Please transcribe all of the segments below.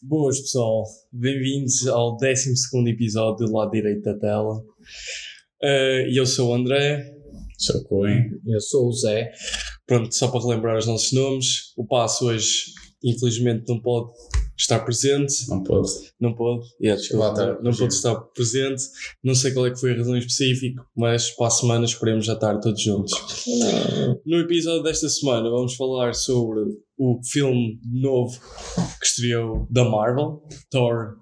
Boas pessoal, bem-vindos ao 12 episódio do lado direito da tela. Uh, eu sou o André. Sou o Coen. Eu sou o Zé. Pronto, só para relembrar os nossos nomes, o Passo hoje infelizmente não pode estar presente. Não pode. Não pode. Yeah, desculpa, não, não pode estar presente. Não sei qual é que foi a razão específica, mas para a semana esperemos já estar todos juntos. No episódio desta semana vamos falar sobre o filme novo que estreou da Marvel, Thor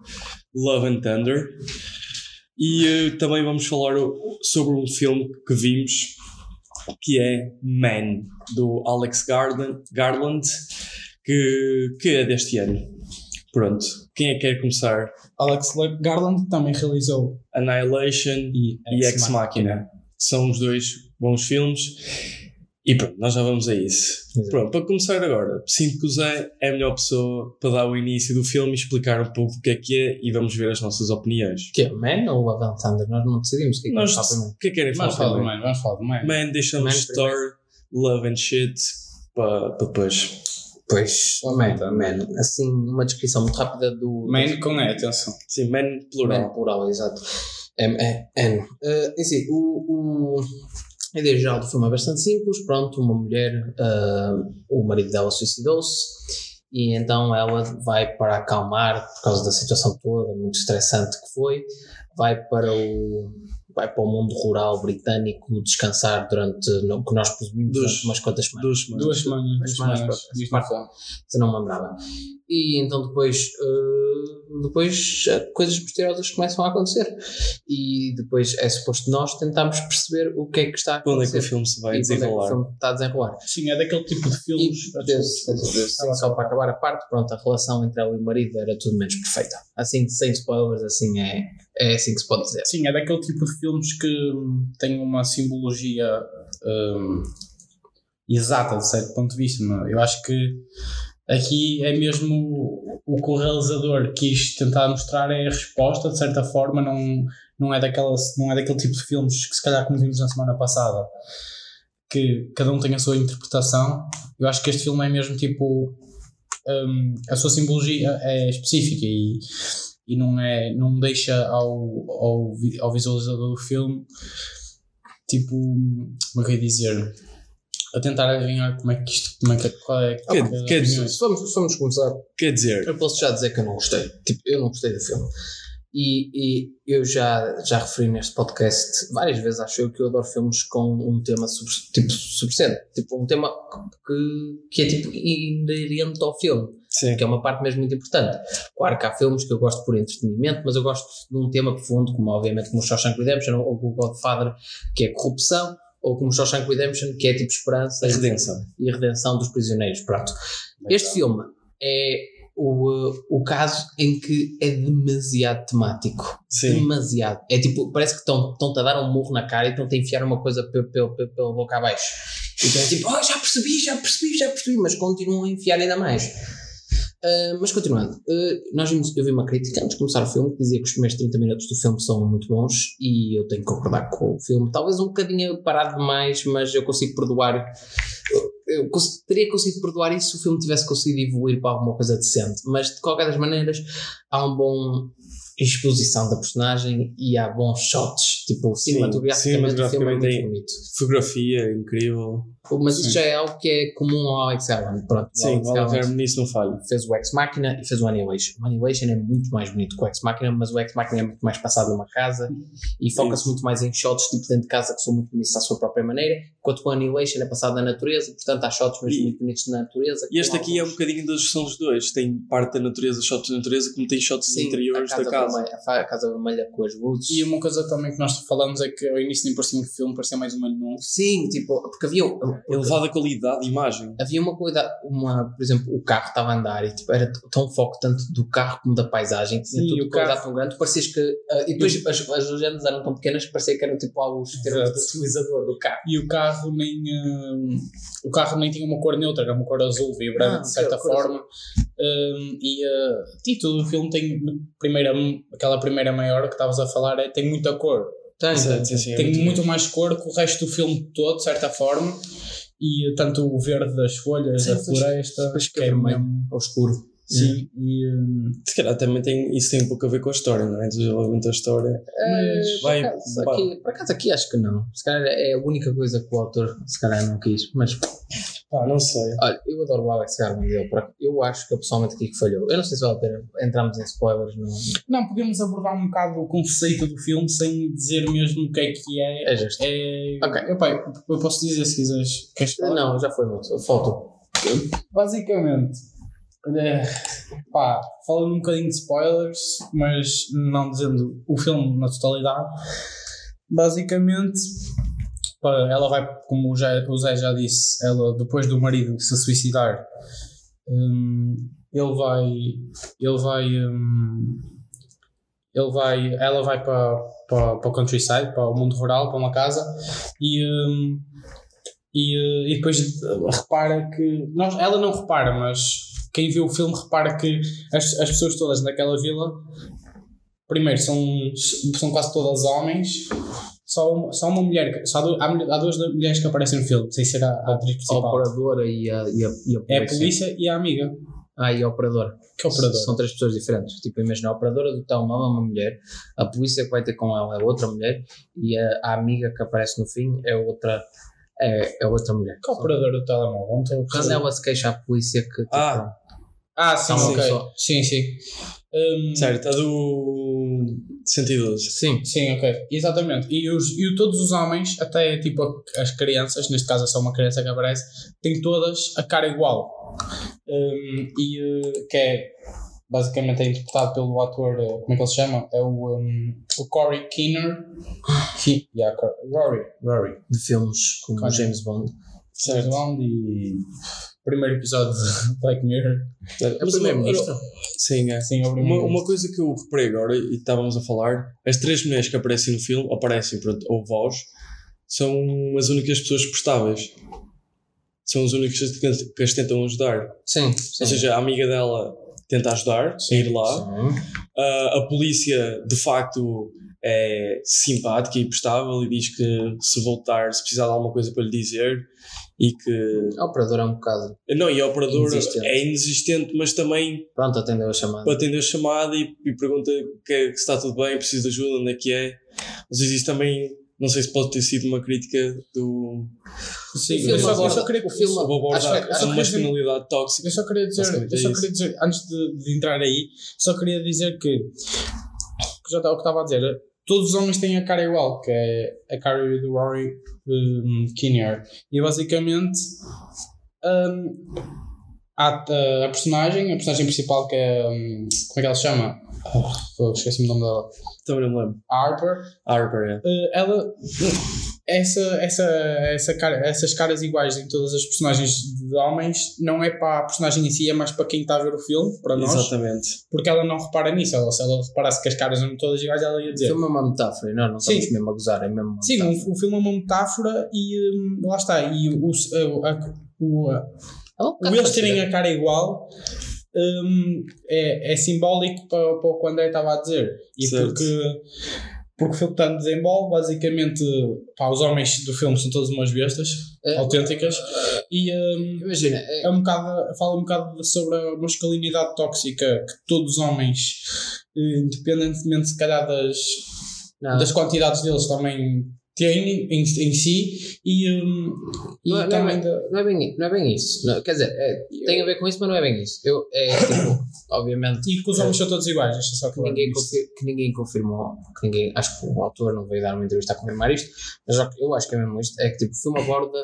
Love and Thunder. E uh, também vamos falar sobre um filme que vimos que é Man, do Alex Garland, Garland que, que é deste ano. Pronto, quem é que quer começar? Alex Garland também realizou Annihilation e, e Ex Machina. São os dois bons filmes. E pronto, nós já vamos a isso. Exato. Pronto, para começar agora, sinto que o Zé é a melhor pessoa para dar o início do filme e explicar um pouco o que é que é e vamos ver as nossas opiniões. Que é Man ou and Thunder? Nós não decidimos o que é que nós, vamos falar primeiro. O que é que querem falar primeiro? Man, vamos falar de Man. Man, deixamos Store, Love and Shit para, para depois. Pois, Man, Man. Assim, uma descrição muito rápida do. Man com E, atenção. Sim, Man plural. Man plural, exato. M-E-N. Uh, assim, o, o, a ideia geral do filme é bastante simples. Pronto, uma mulher, uh, o marido dela suicidou-se e então ela vai para acalmar por causa da situação toda, muito estressante que foi, vai para o vai para o mundo rural britânico descansar durante, o que nós presumimos, durante umas quantas semanas. Duas semanas. Duas semanas. Duas semanas, semanas, semanas se não me lembrava. E então depois, uh, depois coisas misteriosas começam a acontecer. E depois é suposto nós tentarmos perceber o que é que está a acontecer. Quando é que o filme se vai desenrolar? É o filme está a desenrolar. Sim, é daquele tipo de filmes. E, Deus, Deus, Deus, sim, só para acabar a parte, pronto, a relação entre ela e o marido era tudo menos perfeita. Assim, sem spoilers, assim é, é assim que se pode dizer. Sim, é daquele tipo de filmes que tem uma simbologia um, exata, de certo ponto de vista. Não? É? Eu acho que aqui é mesmo o que o realizador quis tentar mostrar é a resposta, de certa forma, não, não, é daquela, não é daquele tipo de filmes que se calhar como vimos na semana passada, que cada um tem a sua interpretação. Eu acho que este filme é mesmo tipo. Um, a sua simbologia é específica e e não, é, não deixa ao, ao, ao visualizador do filme tipo, como é que eu ia dizer? A tentar adivinhar como é que isto, como é que, qual é, quer, é quer dizer, vamos, vamos começar. Quer dizer, eu posso já dizer que eu não gostei. Tipo, eu não gostei do filme. E, e eu já, já referi neste podcast várias vezes, acho eu, que eu adoro filmes com um tema sobre, tipo, subscende. Tipo, um tema que, que é tipo inerente ao filme. Sim. que é uma parte mesmo muito importante. Claro que há filmes que eu gosto por entretenimento, mas eu gosto de um tema profundo, como obviamente como o Shawshank Redemption ou o Godfather, que é corrupção, ou como Shawshank Redemption, que é tipo esperança redenção. E, a redenção dos prisioneiros. Pronto. Este filme é o, o caso em que é demasiado temático. Sim. Demasiado. É tipo, parece que estão-te a dar um murro na cara e estão-te a enfiar uma coisa pela, pela boca abaixo. Então é tipo, oh, já percebi, já percebi, já percebi, mas continuam a enfiar ainda mais. Uh, mas continuando, uh, nós vimos, eu vi uma crítica antes de começar o filme que dizia que os primeiros 30 minutos do filme são muito bons e eu tenho que concordar com o filme. Talvez um bocadinho parado demais, mas eu consigo perdoar. Eu, eu teria conseguido perdoar isso se o filme tivesse conseguido evoluir para alguma coisa decente. Mas de qualquer das maneiras, há um bom exposição da personagem e há bons shots, tipo cinematograficamente o filme é muito bonito. Fotografia incrível. Mas isso já é algo que é comum ao Alex Garland. Pronto, Sim, o Alex Garland nisso não falha. Fez o Ex Machina e fez o Annihilation. O Annihilation é muito mais bonito que o Ex Machina, mas o Ex Machina é muito mais passado numa casa e foca-se muito mais em shots tipo dentro de casa que são muito bonitos à sua própria maneira, enquanto o Annihilation é passado na natureza, portanto há shots mesmo e, muito bonitos na natureza. E este aqui alguns... é um bocadinho da gestão dos dois. Tem parte da natureza, shots da natureza, como tem shots Sim, interiores da casa. Vermelha, a casa vermelha com as luzes. E uma coisa também que nós falamos é que ao início nem parecia um filme, parecia mais um anúncio. Sim, tipo, porque havia. Elevada qualidade de imagem. Havia uma qualidade, uma, por exemplo, o carro estava a andar e tipo, era tão foco tanto do carro como da paisagem, tinha Sim, tudo qualidade tão grande, parecias que. Uh, e depois e... as, as legendas eram tão pequenas que parecia que eram tipo algo termos do utilizador do carro. E o carro nem. Uh, o carro nem tinha uma cor neutra, era uma cor azul, vibrante ah, de certa forma. Uh, e, uh, e todo o filme tem primeira, aquela primeira maior que estavas a falar, é, tem muita cor. Tem, sim, sim, sim, tem é muito mais cor que o resto do filme todo, de certa forma e tanto o verde das folhas, Sim, da floresta, que é mesmo escuro. Sim, e. Um, Se calhar também tem, isso tem um pouco a ver com a história, não é? Desenvolvimento da história. Mas, vai, acaso, vai. Aqui, por acaso aqui acho que não. Se calhar é a única coisa que o autor se calhar não quis, mas. Ah, não sei. Olha, eu adoro o Alex Garland. Eu, eu acho que pessoalmente aqui que falhou. Eu não sei se vale a pena entrarmos em spoilers. Não, não podemos abordar um bocado o conceito do filme sem dizer mesmo o que é que é. É justo. É... Ok. Eu, pai, eu posso dizer se quiseres. Queres falar? Não, já foi muito. Falta. Basicamente, é, pá, falando um bocadinho de spoilers, mas não dizendo o filme na totalidade, basicamente ela vai, como o, Zé, já disse, ela depois do marido se suicidar, um, ele vai, ele vai, um, ele vai, ela vai para, para, para o countryside, para o mundo rural, para uma casa e um, e, e depois repara que. Nós, ela não repara, mas quem viu o filme repara que as, as pessoas todas naquela vila, primeiro, são, são quase todas homens. Só, só uma mulher, só há, há duas mulheres que aparecem no filme, sem ser a, a atriz principal. A operadora e a, e a, e a polícia. É a polícia e a amiga. Ah, e a operadora. Que operadora? São três pessoas diferentes. Tipo, imagina, a operadora do telemóvel é uma mulher, a polícia que vai ter com ela é outra mulher e a, a amiga que aparece no fim é outra é, é outra mulher. Que operador do telemóvel? Quando ela se queixa à polícia que. Tipo, ah. Ah, sim, ok. Só. Sim, sim. Um, certo, a do 112. Sim. Sim, ok. Exatamente. E, os, e todos os homens, até tipo as crianças, neste caso é só uma criança que aparece, têm todas a cara igual. Um, e uh, que é basicamente é interpretado pelo ator, eh, como é que ele se chama? É o, um, o Corey Keener. He, yeah, Rory, Rory. De filmes como. James Bond. James Bond e primeiro episódio de Black Mirror. É o primeiro-ministro? Sim, é. Sim, é uma, uma coisa que eu reparei agora, e estávamos a falar, as três mulheres que aparecem no filme, aparecem, pronto, ou voz, são as únicas pessoas prestáveis. São as únicas que as tentam ajudar. Sim, sim. Ou seja, a amiga dela tenta ajudar a ir lá. Uh, a polícia, de facto, é simpática e prestável e diz que se voltar, se precisar de alguma coisa para lhe dizer e que. A operadora é um bocado. Não, e a operadora inexistente. é inexistente, mas também. Pronto, atendeu a chamada. Atendeu a chamada e, e pergunta que, que, se está tudo bem, precisa de ajuda, onde é que é. Às vezes isso também não sei se pode ter sido uma crítica do. Sim, eu só, eu só queria que o filme abordar a masculinidade tóxica. Eu só queria dizer, eu só queria dizer antes de, de, entrar aí, só queria dizer que, que já estava o que estava a dizer, todos os homens têm a cara igual, que é a cara do Rory um, Kinnear. E basicamente um, há a, a, personagem, a personagem principal que é. Um, como é que ela se chama? Oh, esqueci-me o nome dela. Também não lembro. Harper. Harper, é. Uh, ela. Essa, essa, essa cara, essas caras iguais em todas as personagens de homens não é para a personagem em si, é mais para quem está a ver o filme, para nós. Exatamente. Porque ela não repara nisso. Ela, se ela reparasse que as caras eram todas iguais, ela ia dizer. O filme é uma metáfora, não, não estamos Sim. mesmo a gozar, é mesmo Sim, o, o, filme é uma metáfora e um, lá está. E o, o, a, o, a, o eles terem a cara igual um, é, é simbólico para, para o que o André estava a dizer. E certo. porque, porque o filme está no desenvolve, basicamente pá, os homens do filme são todos umas bestas é, autênticas. E um, imagina, é, é um bocado, fala um bocado sobre a masculinidade tóxica que todos os homens, eh, independentemente se calhar das, das quantidades deles, também tem em, em si e, um, e não, também não, é, não, é bem, não é bem isso. Não, quer dizer é, tem a ver com isso mas não é bem isso. Eu, é tipo obviamente e que os homens é, são todos iguais acho só que, ninguém confir, que ninguém confirmou que ninguém, acho que o autor não veio dar uma entrevista a confirmar isto mas eu acho que é mesmo isto é que tipo, o filme aborda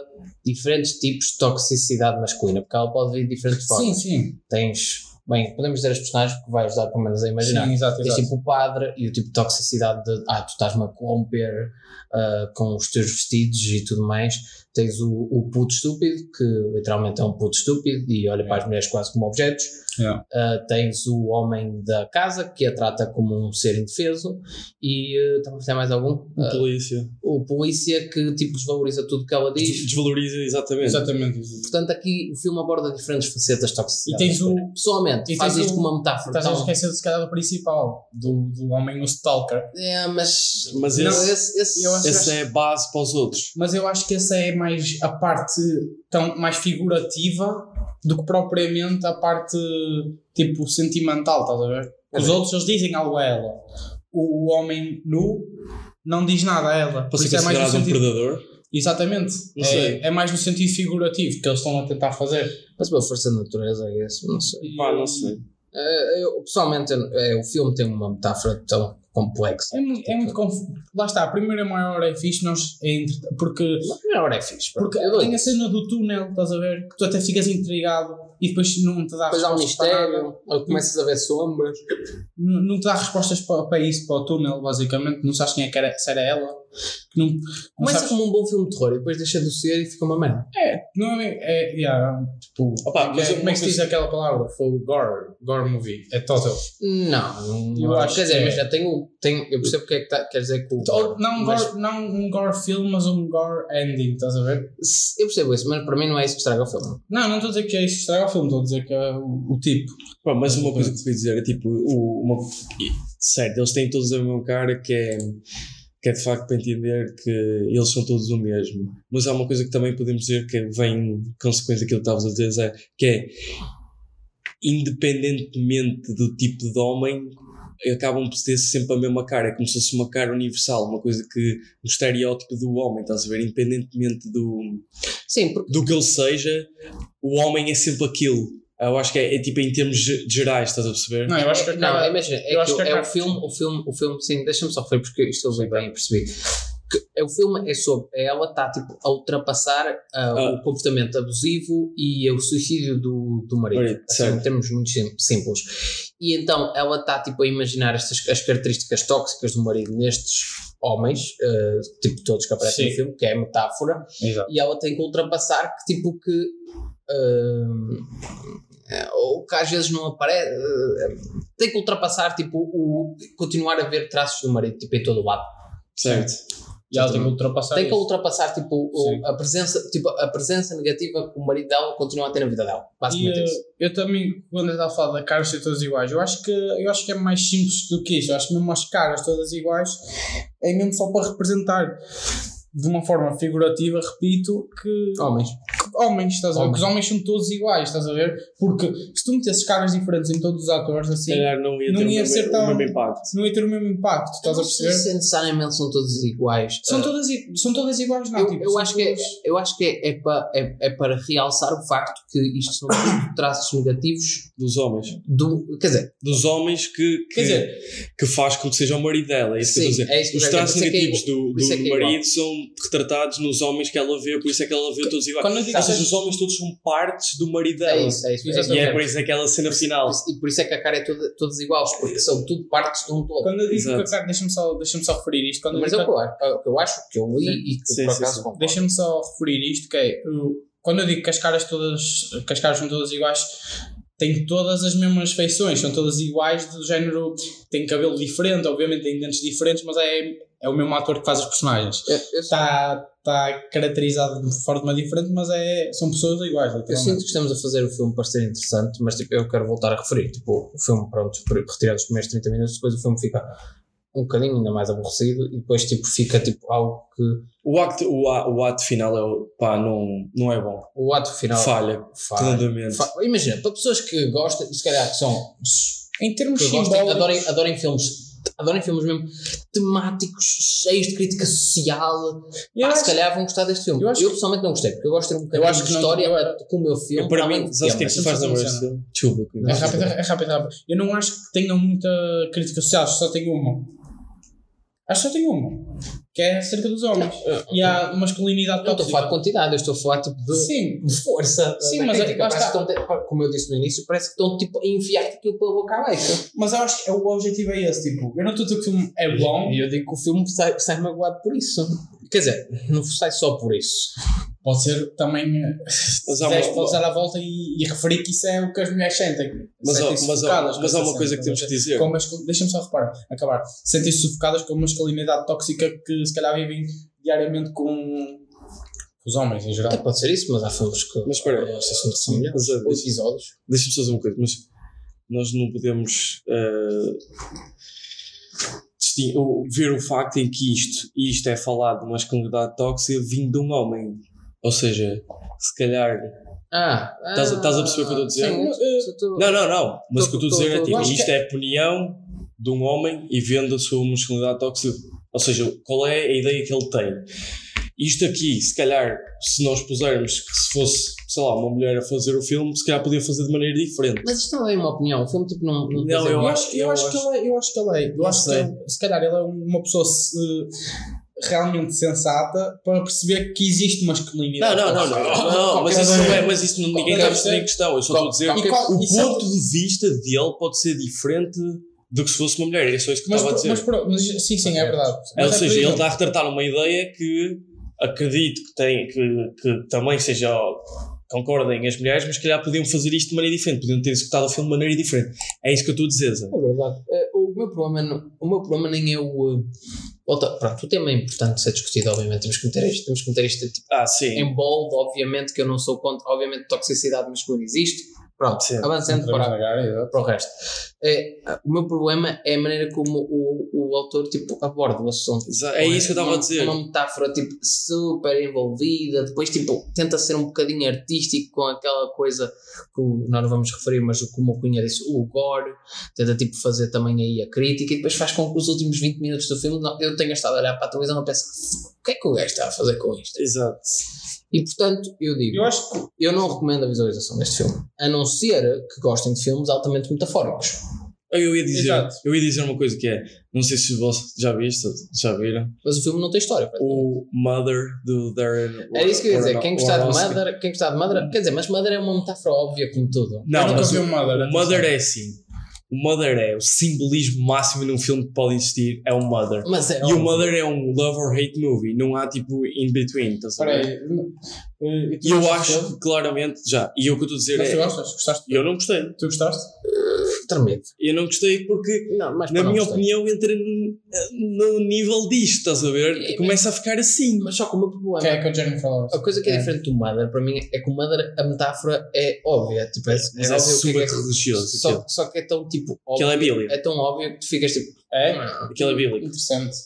diferentes tipos de toxicidade masculina porque ela pode vir de diferentes formas. sim, sim. tens bem, podemos dizer as personagens porque vai ajudar pelo menos a imaginar. Sim, exato, exato. tipo o padre e o tipo de toxicidade de ah, tu estás-me a corromper uh, com os teus vestidos e tudo mais. Tens o, o puto estúpido, que literalmente é um puto estúpido e olha para as mulheres quase como objetos. Yeah. Uh, tens o homem da casa, que a trata como um ser indefeso. E uh, estamos a ter mais algum? O polícia. O polícia que tipo desvaloriza tudo que ela diz. Desvaloriza, exatamente. Exatamente. Portanto, aqui o filme aborda diferentes facetas de toxicidade. E tens o. Pessoalmente, e faz isto como uma metáfora. Estás a esquecer se calhar do principal, do, do homem no Stalker. É, mas. Mas esse, não, esse, esse, esse acho, é base para os outros. Mas eu acho que essa é mais a parte tão mais figurativa do que propriamente a parte tipo sentimental, estás a ver? Os é. outros eles dizem algo a ela. O, o homem nu não diz nada a ela. Pode ser é mais no sentido... um predador? Exatamente. É, é, mais no sentido figurativo que eles estão a tentar fazer. Mas pela força da natureza, é isso, não sei. Pá, não sei. Uh, eu, pessoalmente, é, o filme tem uma metáfora tão complexo. É, muito, é muito confuso. Lá está, a primeira meia hora é fixe, nós, é entre, porque. A primeira hora é fixe. Porque é tem a cena do túnel, estás a ver? Que tu até ficas intrigado e depois não te dá depois há um mistério, ou começas a ver sombras. Não, não te dá respostas para, para isso, para o túnel, basicamente. Não sabes quem é que era, se era ela. Não, não Começa sabes... como um bom filme de terror e depois deixa de ser e fica uma merda. É, não é. é yeah, tipo, Opa, mas é, como é que se diz aquela palavra? Foi o gore, gore movie. É total. Não, eu acho quer dizer, é. mas já tenho, tenho. Eu percebo o que é que tá, quer dizer que o. Não, mas... gore, não um gore filme, mas um gore ending, estás a ver? Eu percebo isso, mas para mim não é isso que estraga o filme. Não, não estou a dizer que é isso que estraga o filme, estou a dizer que é o, o tipo. Pá, mas uma coisa que te queria dizer é tipo, o, uma, certo, eles têm todos a mesma cara que é que é de facto para entender que eles são todos o mesmo. Mas há uma coisa que também podemos dizer que vem consequência daquilo que estavas a dizer, que é independentemente do tipo de homem, acabam por ter sempre a mesma cara, é como se fosse uma cara universal, uma coisa que o estereótipo do homem, estás a ver? Independentemente do, Sim, porque... do que ele seja, o homem é sempre aquilo. Eu acho que é, é, tipo em termos gerais, estás a perceber? Não, eu acho que cara, Não, imagina, é, que, que é o filme, o filme, o filme, sim, deixa-me só referir porque isto eu bem, bem a perceber. Que é, o filme é sobre é ela está tipo a ultrapassar uh, ah. o comportamento abusivo e o suicídio do, do marido, marido assim, em termos muito simples. E então ela está tipo a imaginar estas as características tóxicas do marido nestes homens, uh, tipo todos que aparecem Sim. no filme, que é a metáfora, Exato. e ela tem que ultrapassar que tipo que uh, é, ou que às vezes não aparece, eh, tem que ultrapassar, tipo, o, continuar a ver traços do marido, tipo, em todo o lado. Certo. E ela tem que ultrapassar Tem que ultrapassar, tipo, o, a, presença, tipo, a presença negativa que o marido dela continua a ter na vida dela. Basicamente e, isso. Eu também, quando eu estava a falar da cara ser todas iguais, eu acho, que, eu acho que é mais simples do que isso. Eu acho que mesmo as caras todas iguais é mesmo só para representar de uma forma figurativa, repito, que. Homens. Homens, estás a ver? Que os homens são todos iguais, estás a ver? Porque se tu metesses caras diferentes em todos os atores, assim. não ia, não ia ser tão. O mesmo impacto. Não ia ter o mesmo impacto, estás a perceber? Se necessariamente são todos iguais. São, uh, todas, são todas iguais, não eu, tipo, eu, acho que é, eu acho que é, é, para, é, é para realçar o facto que isto são tudo traços negativos dos homens. Do, quer dizer, dos homens que, que, quer dizer, que faz com que seja o marido dela. É isso sim, que eu estou a dizer. É Os traços negativos do, do marido são retratados nos homens que ela vê, por isso é que ela vê todos iguais. Ou seja, os homens todos são partes do marido dela. É isso, é isso. E é por isso aquela cena final. E por isso é que a cara é toda, todos iguais, porque são tudo partes de um todo. Quando eu digo Exato. que a cara, deixa-me só, deixa só referir isto. Quando Mas eu, eu, que eu acho que eu li e que sim, por acaso Deixa-me só referir isto, que é, quando eu digo que as caras todas, que as caras são todas iguais, têm todas as mesmas feições, são todas iguais, do género, têm cabelo diferente, obviamente têm dentes diferentes, mas é, é o mesmo ator que faz os personagens. Está tá caracterizado de forma diferente, mas é, são pessoas iguais. Eu sinto que estamos a fazer o filme parecer interessante, mas tipo, eu quero voltar a referir. Tipo, o filme, pronto, retirado os primeiros 30 minutos, depois o filme fica um bocadinho ainda mais aborrecido e depois tipo, fica tipo algo que. O ato, o, o ato final é, pá, não, não é bom. O ato final falha, falha. Fa Imagina, para pessoas que gostam, se calhar que são. Em termos que gostem, adorem, adorem filmes adorem filmes mesmo temáticos, cheios de crítica social. Pá, acho, se calhar vão gostar deste filme. Eu, eu pessoalmente não gostei, porque eu gosto de ter um bocadinho acho de história não, eu, com o meu filme. Eu, para mim, sabes o que é que faz na. É rápido, é rápido, é rápido. Eu não acho que tenham muita crítica social, só tenho uma. Acho que só tem uma. Que é acerca dos homens. Não, e há masculinidade Não estou a falar de quantidade, eu estou a falar tipo, de, Sim. de força. Sim, mas é, que estão, como eu disse no início, parece que estão tipo, a enfiar aquilo pela boca abaixo. Mas eu acho que o objetivo é esse. Tipo, eu não estou a dizer que o filme é bom. E eu digo que o filme sai, sai magoado por isso. Quer dizer, não sai só por isso. Pode ser também. Mas há uma, pode dar a volta e, e, referir que isso é o que as mulheres sentem. Mas, sentem mas, há, mas há uma coisa que temos que dizer. Deixa-me só reparar, acabar. Sentem-se sufocadas com uma masculinidade tóxica que se calhar vivem diariamente com os homens em geral. Até pode ser isso, mas há filmes que. Mas espera, é, são melhores. episódios. Deixa-me só dizer uma coisa, mas nós não podemos. Uh, ver o facto em que isto, isto é falado de masculinidade tóxica vindo de um homem. Ou seja, se calhar Ah, estás, estás a perceber o que eu estou a dizer? Sim, não, não, não. Mas o que eu estou a dizer é tipo, isto é a opinião de um homem e vendo a sua masculinidade tóxica. Ou seja, qual é a ideia que ele tem? Isto aqui, se calhar, se nós pusermos que se fosse, sei lá, uma mulher a fazer o filme, se calhar podia fazer de maneira diferente. Mas isto não é uma opinião, o filme tipo não. Não, não eu, acho, eu, eu, acho, que ele é. Eu acho que ele é. Eu acho que ele, se calhar ele é uma pessoa. Se, realmente sensata para perceber que existe masculinidade. Não, não, não, não, não mas isso não é, mas isso ninguém está a perceber em questão. Eu só estou a dizer que o ponto de vista dele pode ser diferente do que se fosse uma mulher. É só isso que mas, estava a dizer. Mas, mas, sim, sim, é verdade. Mas ou é seja, ele está a retratar uma ideia que acredito que, tem, que, que também seja concordem as mulheres, mas que calhar podiam fazer isto de maneira diferente, podiam ter executado o filme de maneira diferente. É isso que eu estou a dizer, Zé. É verdade. Eh, o meu problema, o meu problema nem é o. Eh, volta, pronto, o tema é importante ser discutido, obviamente. Temos que meter isto, temos que meter isto tipo, ah, sim. em bold, obviamente que eu não sou contra, obviamente toxicidade masculina existe, Pronto, Sim, avançando para, para o resto. É, o meu problema é a maneira como o, o autor tipo, aborda o assunto. É isso que eu estava a dizer. Uma metáfora tipo, super envolvida, depois tipo, tenta ser um bocadinho artístico com aquela coisa que nós não vamos referir, mas como o Cunha disse, o gore, tenta tipo, fazer também aí a crítica e depois faz com que os últimos 20 minutos do filme eu tenha estado a olhar para a televisão e penso, o que é que o gajo está a fazer com isto? Exato. E portanto, eu digo, eu, acho que... eu não recomendo a visualização deste filme, a não ser que gostem de filmes altamente metafóricos. Eu ia dizer, eu ia dizer uma coisa que é, não sei se vocês já viste, já viram. Mas o filme não tem história. O Mother do Darren. Era isso que eu ia dizer. Quem gostar de Mother, quem gostar de Mother, quer dizer, mas Mother é uma metáfora óbvia como tudo. Não, eu mas o, Mother. Mother é assim. O Mother é o simbolismo máximo num filme que pode existir, é o Mother. Mas é e óbvio. o Mother é um love or hate movie, não há tipo in between, estás a ver? E eu acho que claramente, já, e o que eu estou a dizer Mas é. tu gostas? Gostaste? Eu não gostei. Tu gostaste? Tremendo. Eu não gostei porque, não, na minha opinião, entra no, no, nível disto, estás a ver? É, Começa a ficar assim. Mas só com o meu problema. Que é com o Jennifer Lawrence. A coisa que é, é, diferente do Mother, para mim, é que o Mother, a metáfora é óbvia. Tipo, é, mas é, é super que é, religioso. Só, só, que é tão tipo. Óbvio, é Bíblia. É tão óbvio que tu ficas tipo. É? Aquilo é bíblico. Interessante.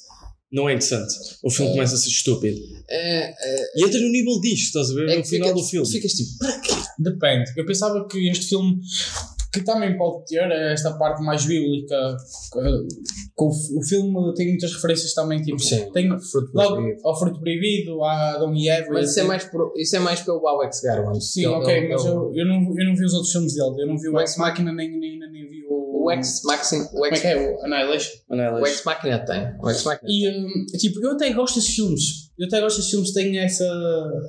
Não é interessante. O filme é. começa a ser estúpido. É, é, e entra no nível disto, estás a ver? É no final fica, do filme. Ficas tipo, para quê? Depende. Eu pensava que este filme que também pode ter esta parte mais bíblica. O, o filme tem muitas referências também, tipo, Sim, tem fruto logo ao fruto proibido, a Adão e Eva. Mas isso é, mais por, isso é mais pelo Alex Garland. Sim, ok, mas eu, eu, não, eu não vi os outros filmes dele. Eu não vi o Ex Machina nem, nem, nem vi o. O Ex Machina. Como é que é? O Annihilation? Annihilation. O Ex Machina tem. O Ex Machina. E, um, tipo, eu até gosto desses filmes. Eu até gosto dos filmes que têm essa,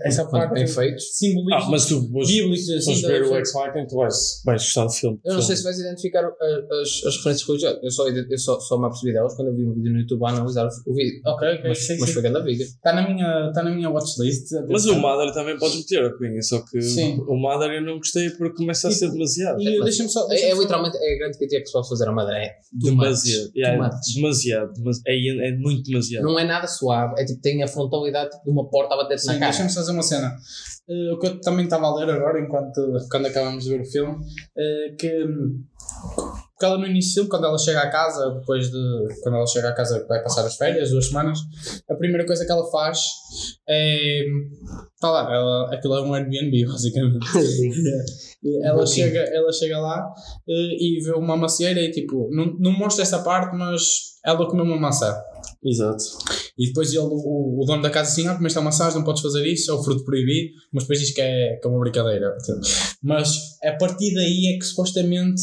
essa parte bem feitos. simbolismo ah, mas tu bíblico. Se assim, ver o X Machina, tu vais, vais gostar do filme. Eu não sei se vais identificar as, as referências religiosas. Eu só, eu só, só me apercebi delas quando eu vi um vídeo no YouTube a analisar o vídeo. Ok, ok. Mas, sim, mas sim. foi grande vídeo. Está na minha, tá na minha watchlist. Mas o Mother também podes meter, a Cunha, só que sim. o Mother eu não gostei porque começa a ser demasiado. E, deixa só, deixa é, é literalmente é a grande crítica que se pode fazer a Mother. É demasiado. Yeah, demasiado. É, é muito demasiado. Não é nada suave. É tipo, tem a tipo, de uma porta a bater-se na cara. Deixa-me fazer uma cena. Uh, o que eu também estava a ler agora, enquanto quando acabamos de ver o filme, uh, que porque ela no início, quando ela chega à casa, depois de. Quando ela chega à casa, vai passar as férias, duas semanas, a primeira coisa que ela faz é. Está lá, ela, aquilo é um Airbnb, basicamente. ela, um chega, ela chega lá uh, e vê uma macieira e tipo, não, não mostra essa parte, mas ela comeu uma maçã. Exato. E depois ele, o, o dono da casa assim, ah, comeste a maçã, não podes fazer isso, é o fruto proibido, mas depois diz que é, que é uma brincadeira. Mas a partir daí é que supostamente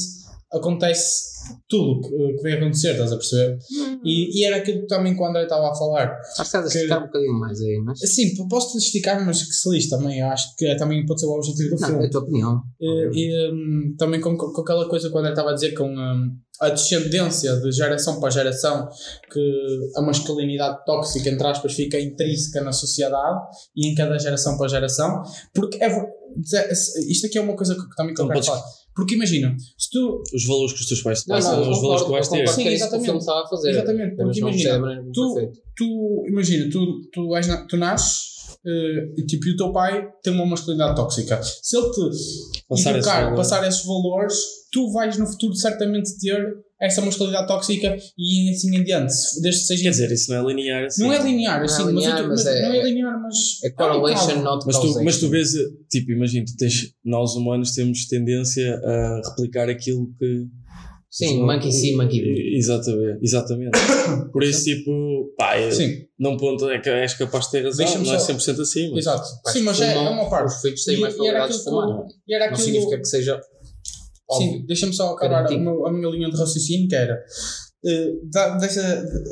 acontece tudo que, que vem acontecer, estás a perceber? Uhum. E, e era aquilo que também que o André estava a falar. Acho que estás a esticar um bocadinho mais aí, mas. Sim, posso esticar, mas que se lixe também. Eu acho que é, também pode ser o objetivo do Não, filme. É a tua opinião. E, e um, também com, com, aquela coisa que o André estava a dizer, com um, a descendência de geração para geração, que a masculinidade tóxica, entre aspas, fica intrínseca na sociedade e em cada geração para geração, porque é, isto aqui é uma coisa que também que eu quero falar porque imagina, se tu. Os valores que os teus pais te passam, os valores que tu vais ter. Sim, exatamente. O estava a fazer. Exatamente, porque imagina, tu, tu, imagina, tu, tu, és na, tu nasces Uh, tipo, e o teu pai tem uma masculinidade tóxica. Se ele te passar educar, esse passar esses valores, tu vais no futuro certamente ter essa masculinidade tóxica e assim em diante. Desde que seja. Quer dizer, isso não é linear assim. Não é linear, Não é assim, linear, mas, mas eu- é- não é linear, mas. É correlation, not Mas tu, mas tu vês, tipo, imagina, tu tens, nós humanos temos tendência a replicar aquilo que. Sim, Não- monkey see, monkey do. Exatamente, exatamente. Por isso, tipo, pá, é, Sim, num ponto é que és capaz de ter razão, não é só- 100% assim, mas. exato. Sim, mas é, é uma parte. Os filhos têm E- mais era probabilidades de fumar. E era Não aquilo. significa que seja. Sim, óbvio. deixa-me só acabar a, meu- a minha linha de raciocínio, que era eh, da- dessa,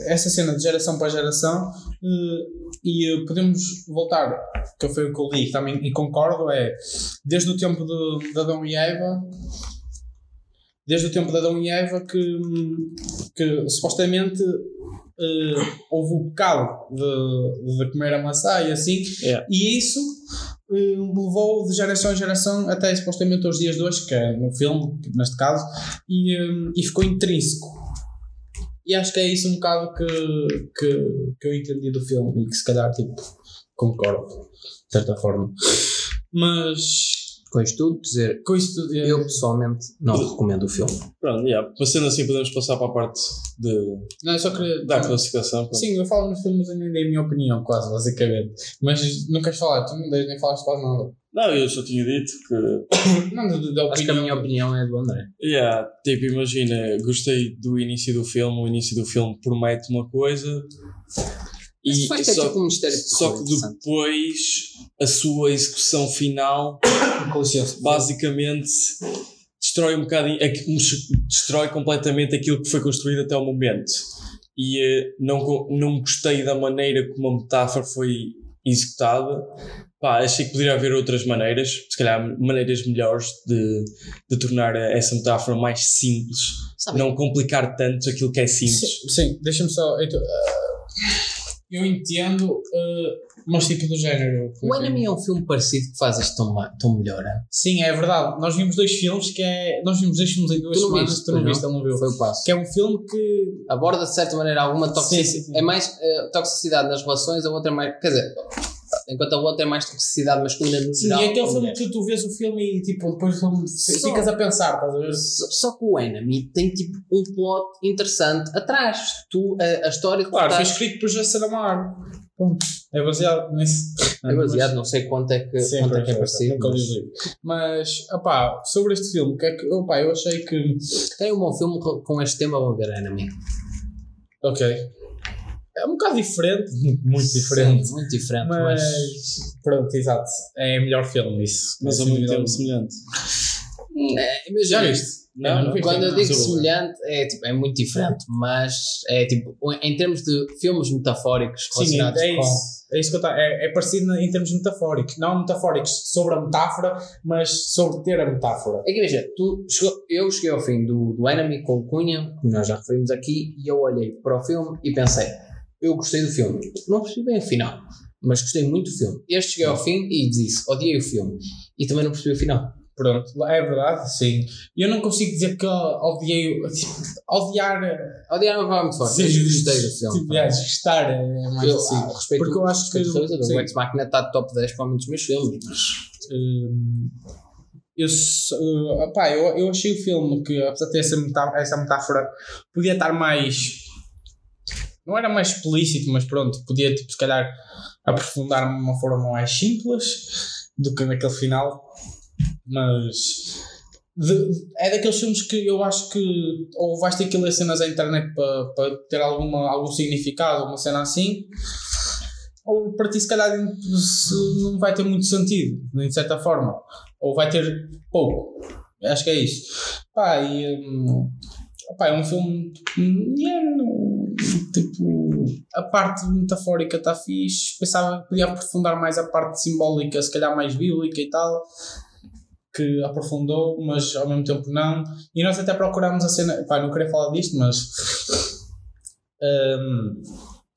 essa cena de geração para geração, eh, e eh, podemos voltar, que foi o que eu li também, e concordo, é desde o tempo de, de Adão e Eva, desde o tempo de Adão e Eva que, que supostamente eh, houve o pecado de, de comer a maçã e assim, Yeah. e isso eh, levou de geração em geração até supostamente aos dias de hoje, que é no filme, neste caso, e, eh, e ficou intrínseco. E acho que é isso um bocado que, que, que eu entendi do filme e que se calhar tipo, concordo, de certa forma. Mas Com isto tudo, dizer, com isso tudo. eu pessoalmente não recomendo o filme. Pronto, yeah. passando assim, podemos passar para a parte de, Não, eu só queria. da classificação. pronto. Sim, eu falo nos filmes e nem dei a minha opinião, quase, basicamente. Mas não queres falar, tu não dei, nem falaste quase nada. Não, eu só tinha dito que. Não, da, da opinião. Acho que a minha opinião é do André. Yeah, tipo, imagina, gostei do início do filme, o início do filme promete uma coisa e ter só, tipo um mistério só que depois a sua execução final basicamente destrói um bocadinho, é destrói completamente aquilo que foi construído até o momento. E eh, não, não gostei da maneira como a metáfora foi executada. Pá, achei que poderia haver outras maneiras, se calhar maneiras melhores de, de tornar essa metáfora mais simples, Sabe, não complicar tanto aquilo que é simples. Sim, sim deixa-me só. então, ah, eu entendo, ah, mas tipo do género. o Enemy é um filme parecido que faz isto tão, tão melhor. hein? Sim, é verdade. Nós vimos dois filmes que é. Nós vimos dois filmes em duas Tu semanas, viste, tu não viste, ele não viu. Foi o passo. Que é um filme que. Aborda de certa maneira alguma toxicidade. Sim, sim, sim. É mais eh, toxicidade nas relações, a outra é mais. Quer dizer, enquanto a outra é mais toxicidade masculina no Sim, geral. é aquele filme que tu vês o filme e tipo, depois Só- ficas a pensar, estás a ver? Só, só que o Enemy tem tipo um plot interessante atrás. Tu, a, a história que Claro, foi escrito por José Amar. Ponto. É baseado nisso. é baseado, não sei quanto é que, Sim, quanto é, que é pois, parecido. mas. Mas, opá, sobre este filme, que é que, opá, eu achei que. Tem um bom filme com- com este tema, vou ver Enemy. Ok. É um bocado diferente, muito diferente. Sim, muito diferente, Mas, mas. pronto, exato. É o melhor filme isso. Mas É ao mesmo tempo semelhante. É, imagina, Já viste? Não, não vi. Quando eu Não, digo semelhante, é, tipo, é muito diferente, mas é tipo, em termos de filmes metafóricos Sim, relacionados é com. isso. É isso que eu tá, é, é parecido em termos metafóricos. Não metafóricos sobre a metáfora, mas sobre ter a metáfora. É que imagina, tu chegou- eu cheguei ao fim do, do Enemy com o Cunha, que nós já referimos aqui, e eu olhei para o filme e pensei, eu gostei do filme. Não percebi bem o final, mas gostei muito do filme. Este cheguei ao fim e disse, odiei o filme. E também não percebi o final. Pronto, é verdade, sim. Eu não consigo dizer que odiei. Odiar. Odiar não vai muito forte, Sim, gostei do filme. Tipo, é, gostar é mais Eu, assim. ah, respeito, Porque eu acho que- o Ex Machina está top 10 para muitos dos meus filmes, mas Hum, eu, uh, opá, eu, eu achei o filme que, apesar de ter essa, essa metáfora, podia estar mais. Não era mais explícito, mas pronto, podia, tipo, se calhar, aprofundar de uma forma mais simples do que naquele final. Mas. de- é daqueles filmes que eu acho que ou vais ter que ler cenas à internet para para ter alguma, algum significado, uma cena assim, ou para ti se calhar não vai ter muito sentido, de certa forma, ou vai ter pouco. Acho que é isso. Pá, e, hum, pá, é um filme mediano, tipo, a parte metafórica está fixe, pensava que podia aprofundar mais a parte simbólica, se calhar mais bíblica e tal, que aprofundou, mas ao mesmo tempo não. E nós até procurámos a cena, pá, não queria falar disto, mas hum,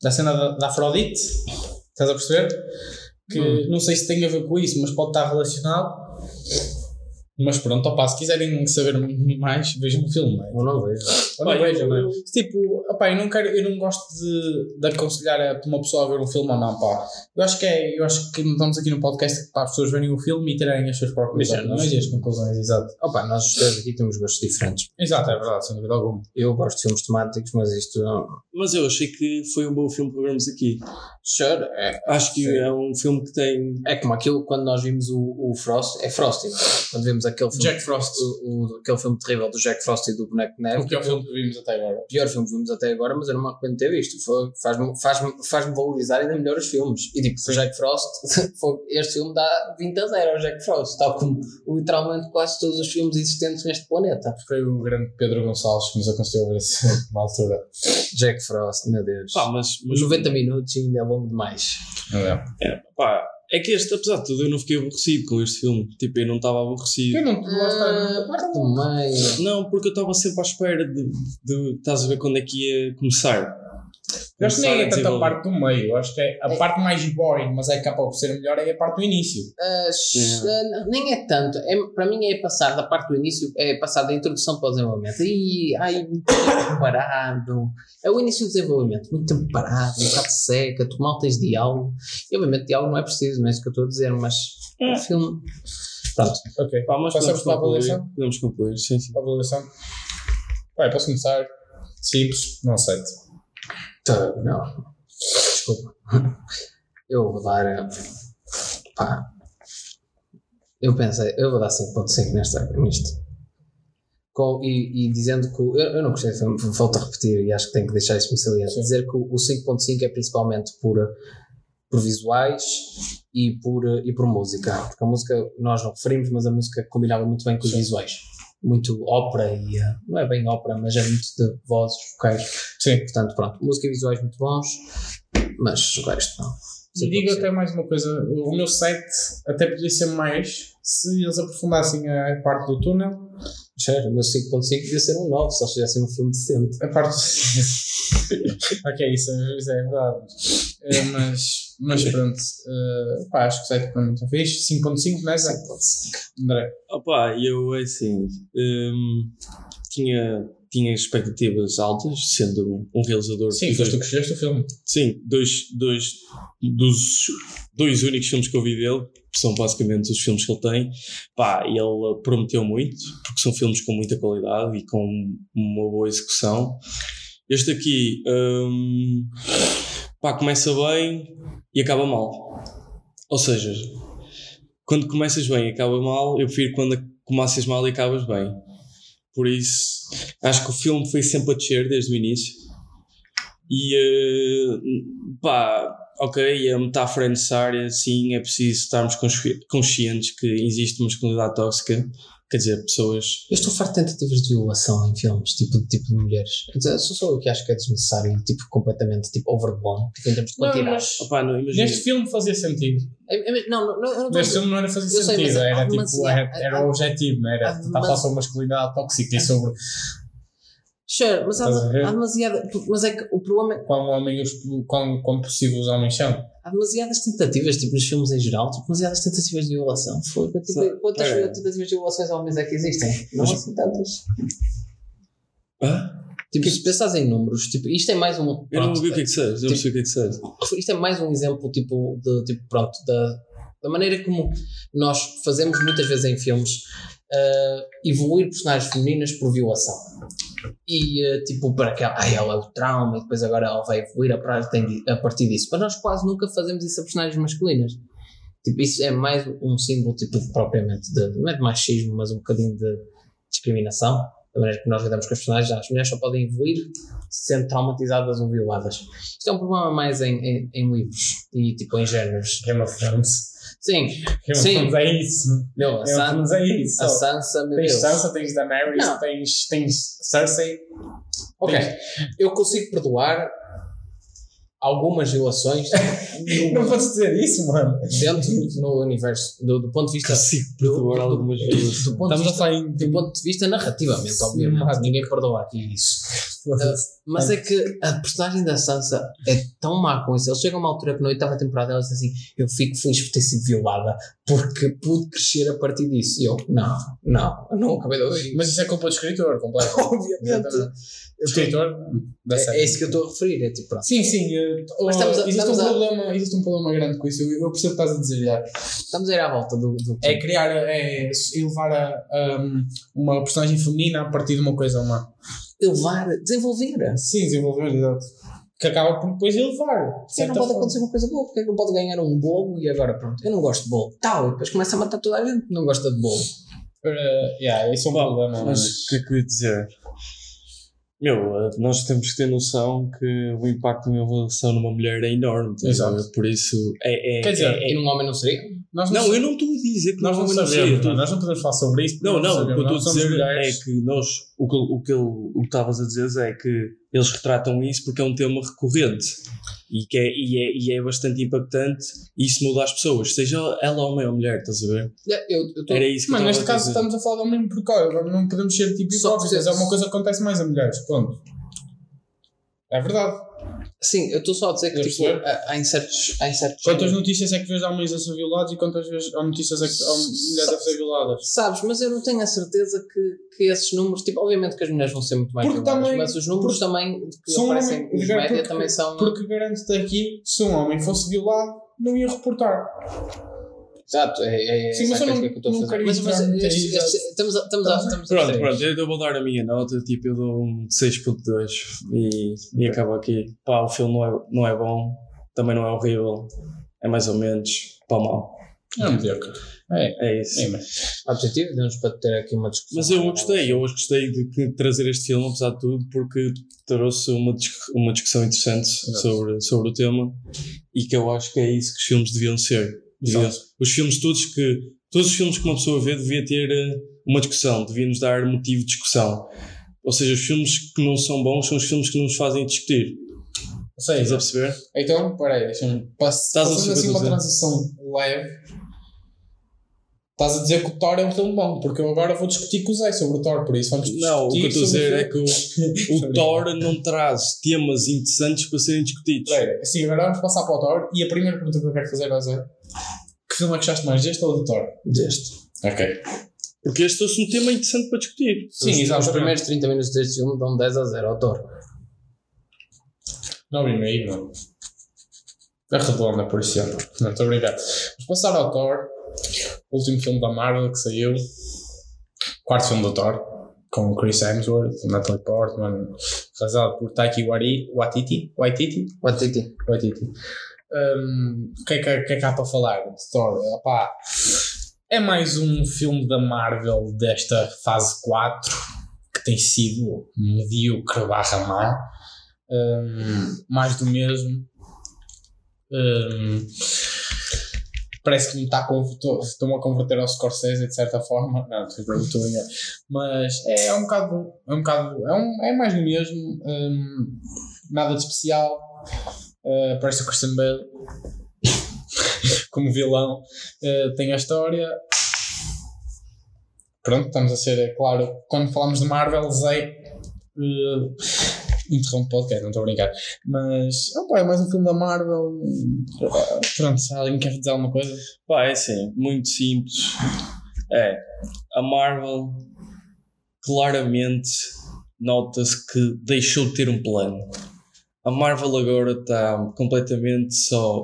da cena da, da Afrodite, estás a perceber? Que não sei se tem a ver com isso, mas pode estar relacionado. Mas pronto, opa, se quiserem saber mais, vejam o filme. Ou não vejo. Vejam, é? Tipo, opa, eu não, quero, eu não gosto de, de aconselhar a uma pessoa a ver um filme ou não, pá. Eu acho que é, eu acho que estamos aqui no podcast para as pessoas verem o filme e tirarem as suas próprias opiniões e as conclusões, exato. Opa, nós os três aqui temos gostos diferentes. Exato, é verdade, sem dúvida alguma. Eu gosto de filmes temáticos, mas isto não. Mas eu achei que foi um bom filme para vermos aqui. Sure, é, Acho que é um filme que tem. é como aquilo quando nós vimos o, o Frost, é Frosty, não é? quando vimos aquele filme, Jack Frost. o, o- aquele filme terrível do Jack Frost e do Boneco Neve, O pior filme que vimos até agora. o pior filme que vimos até agora, mas eu não me arrependo de ter visto. Faz-me faz faz valorizar ainda melhor os filmes. E tipo, o Jack Frost, este filme dá 20 a 0 ao Jack Frost, tal como literalmente quase todos os filmes existentes neste planeta. Foi o grande Pedro Gonçalves que nos aconselhou a ver esse filme na altura. Jack Frost, meu Deus. Pá, mas. mas 90 minutos ainda é longo demais. É. pá, é que este, apesar de tudo, eu não fiquei aborrecido com este filme. Tipo, eu não estava aborrecido. Eu não lá está. Ah, parte do meio. Não, porque eu estava sempre à espera de, de. Estás a ver quando é que ia começar. Eu acho que nem é tanto a parte do meio, eu acho que é a É. parte mais boring, mas é capaz de ser melhor, é a parte do início. Ah, sh- ah, nem é tanto. É, para mim é passar da parte do início, é passar da introdução para o desenvolvimento. E ai, muito tempo parado. É o início do desenvolvimento, muito tempo parado, um bocado seca, tu mal tens diálogo. E obviamente diálogo não é preciso, não é isso que eu estou a dizer, mas o filme. Pronto. Ok. Pá, Passamos para a avaliação? Podemos concluir, sim, sim. Para a avaliação. Vai, posso começar? Simples, não aceito. Tá, Não. Desculpa. Eu vou dar. ah, Pá. Eu pensei, eu vou dar 5.5 nesta, nisto. Com, e, e dizendo que. Eu, eu não gostei volto a repetir e acho que tenho que deixar isso me saliente. Dizer que o, o 5.5 é principalmente por, por visuais e por, e por música. Porque a música nós não referimos, mas a música combinava muito bem com os Sim. visuais. Muito ópera e. ah, não é bem ópera, mas é muito de vozes, vocais. Sim. Portanto, pronto, música e visuais muito bons, mas o resto não. E digo até mais uma coisa: o meu site até podia ser mais se eles aprofundassem a parte do túnel. Sério, o meu 5.5 devia ser um 9 se eles fizessem um filme decente. A parte. ok, isso, isso é verdade. Eh, mas, mas pronto, eh, pá, acho que o site para mim está fixe. 5.5 nessa? André. Opa, eu é assim. hum, tinha, tinha expectativas altas, sendo um realizador. Sim, de- foste tu que escolheste o filme. Sim, dois, dois dos dois únicos filmes que eu vi dele, que são basicamente os filmes que ele tem. Pá, ele prometeu muito, porque são filmes com muita qualidade e com uma boa execução. Este aqui, hum, pá, começa bem e acaba mal. Ou seja, quando começas bem e acaba mal, eu prefiro quando começas mal e acabas bem. Por isso, acho que o filme foi sempre a descer desde o início. E eh, pá, ok, a metáfora é necessária, sim, é preciso estarmos consci- conscientes que existe masculinidade tóxica, quer dizer, pessoas. Eu estou farto de tentativas de violação em filmes, tipo, de tipo de mulheres. Quer dizer, sou só eu que acho que é desnecessário e tipo, completamente tipo, overblown, tipo, em termos de Não, quantidade. mas Opá, não, neste filme fazia sentido. É- é- não, não, não, eu não Neste filme não era fazer Eu sei, sentido, há era tipo, era, o objetivo, não era? Tentar falar sobre masculinidade tóxica e sobre Sure, mas há, há demasiada. Mas é que o problema é quão, homem quão, quão possível os homens são. Há demasiadas tentativas, tipo, nos filmes em geral, tipo, demasiadas tentativas de violação. Foi, tipo, quantas Olha. tentativas de violações a homens é que existem? Não há Mas- assim tantas. Ah? Tipo, se pensares em números, tipo, isto é mais um. Eu não pronto, ouvi o que é que sabes, não tipo- percebi o que é que sabes. isto é mais um exemplo tipo de tipo pronto da, da maneira como nós fazemos muitas vezes em filmes ah, evoluir personagens femininas por violação e ah, tipo para que ai, ela é o trauma e depois agora ela vai evoluir a partir, disso mas nós quase nunca fazemos isso a personagens masculinas tipo isso é mais um símbolo tipo propriamente de, não é de machismo mas um bocadinho de discriminação da maneira que nós lidamos com as personagens as mulheres só podem evoluir sendo traumatizadas ou violadas isto é um problema mais em, em, em livros e tipo em géneros. Game of Thrones. Sim, of Sim. É isso. meu, a, San, é isso. a. Sansa, meu Tens Deus. Sansa, tens Daenerys, Não. tens, tens Cersei. Ok, Tens- eu consigo perdoar algumas violações Não no- podes dizer isso, mano. dentro no universo, do, do ponto de vista. Consigo do, perdoar do- algumas do violações. ponto de Estamos a vista, em. do ponto de vista narrativamente, obviamente. Sim, Ninguém perdoa aqui isso. Mas é que a personagem da Sansa é tão má com isso. Eles chegam a uma altura que na oitava temporada ela diz assim: Eu fico feliz por ter sido violada. Porque pude crescer a partir disso. E eu, não, não, eu não acabei de ouvir. Mas isso é culpa do escritor, completo. Obviamente. O escritor É, é isso que eu estou a referir, é tipo, pronto. Sim, sim. eh, Mas estamos a- existe, estamos um a- problema, existe um problema grande com isso. Eu, eu percebo o que estás a dizer já. Estamos a ir à volta do. do É criar, é elevar a, a, uma personagem feminina a partir de uma coisa humana. elevar, desenvolver. Sim, desenvolver, exato. Que acaba por depois elevar. Sim, não pode forma. acontecer uma coisa boa, porque não pode ganhar um bolo e agora pronto, eu não gosto de bolo. Tal, e depois começa a matar toda a gente que não gosta de bolo. Uh, yeah, isso é um Bom, problema. Mas Mas, o que é que eu ia dizer? Meu, eh, nós temos que ter noção que o impacto de uma evolução numa mulher é enorme. ver? Exato. Por isso é. é Quer dizer, é- E num homem não seria? nós não, não, eu não estou a dizer que nós não não sabemos. não, Nós não podemos falar sobre isso. Não, não, o que eu estou a dizer mulheres. é que nós, o que, o que, o que estavas a dizer é que eles retratam isso porque é um tema recorrente e, que é, e, é, e é bastante impactante e isso muda as pessoas, seja ela homem ou mulher, estás a ver? Eu, eu tô, Era isso que Mas neste caso estamos a falar de homem porque não podemos ser tipo hipócritas. É uma coisa que acontece mais a mulheres. Ponto. É verdade. Sim, eu estou só a dizer que tipo, há, há em certos. Há em certos Quantas notícias é que vês homens a ser violados e quantas vezes há notícias é que há mulheres a ser violadas? Sabes, mas eu não tenho a certeza que, que esses números, tipo, obviamente que as mulheres vão ser muito mais Porque violadas, também- mas os números porque também que são aparecem homem- nos porque- média também são. Porque garanto-te aqui, se um homem fosse violado, não ia reportar. Exato, é, é Sim, mas essa eu a não- crítica que eu estou a não fazer. quero Mas, mas estamos a, estamos a, estamos a Pronto, dizer pronto, eu vou dar a minha nota, tipo, eu dou um 6.2 e, e acaba aqui. Pá, o filme não é, não é bom, também não é horrível, é mais ou menos, pá, mal. É mediocre. É, É isso. é, mas objetivo, demos para ter aqui uma discussão. Mas eu gostei, eu gostei de trazer este filme, apesar de tudo, porque trouxe uma, dis- uma discussão interessante Exato. sobre, sobre o tema e que eu acho que é isso que os filmes deviam ser. Exato. os filmes todos que. Todos os filmes que uma pessoa vê devia ter eh, uma discussão, devia nos dar motivo de discussão. Ou seja, os filmes que não são bons são os filmes que nos fazem discutir. Seja, Estás a perceber? Então, peraí, deixa-me. pass- a Passando assim uma transição leve. Estás a dizer que o Thor é um filme bom, porque eu agora vou discutir com o Zé sobre o Thor, por isso vamos discutir. Não, o que eu estou a dizer é que o, o Thor não traz temas interessantes para serem discutidos. Peraí, assim, agora vamos passar para o Thor e a primeira pergunta que eu quero fazer ao Zé: que filme é que gostaste mais, deste ou do Thor? Deste. Ok. Porque este trouxe um tema interessante para discutir. Sim, Os- exatamente. Os primeiros 30 minutos deste filme dão 10 a 0 ao Thor. Não vi meio, não. É redonda, por isso. Não, estou a brincar. Vamos passar ao Thor, último filme da Marvel que saiu. Quarto filme do Thor, com Chris Hemsworth, Natalie Portman, realizado por Taiki Wari- Waititi. Waititi? Waititi. Waititi. Hum, O que, é que, que é que há para falar de Thor? Opá, é mais um filme da Marvel desta fase 4 que tem sido medíocre barra má. Hum, mais do mesmo. Hum, parece que me está a converter, estou-me a converter ao Scorsese de certa forma. Não, estou estou. Mas é, um bocado. É um bocado. É, um, é mais do mesmo. nada de especial. Aparece o Christian Bale como vilão. Uh, tem a história. Pronto, estamos a ser, é claro, quando falamos de Marvel, Zé. Uh, interrompe o podcast, não estou a brincar. Mas, opa, é mais um filme da Marvel. Pronto, se alguém quer dizer alguma coisa. Pá, é assim, muito simples. É, a Marvel claramente nota-se que deixou de ter um plano. A Marvel agora está completamente só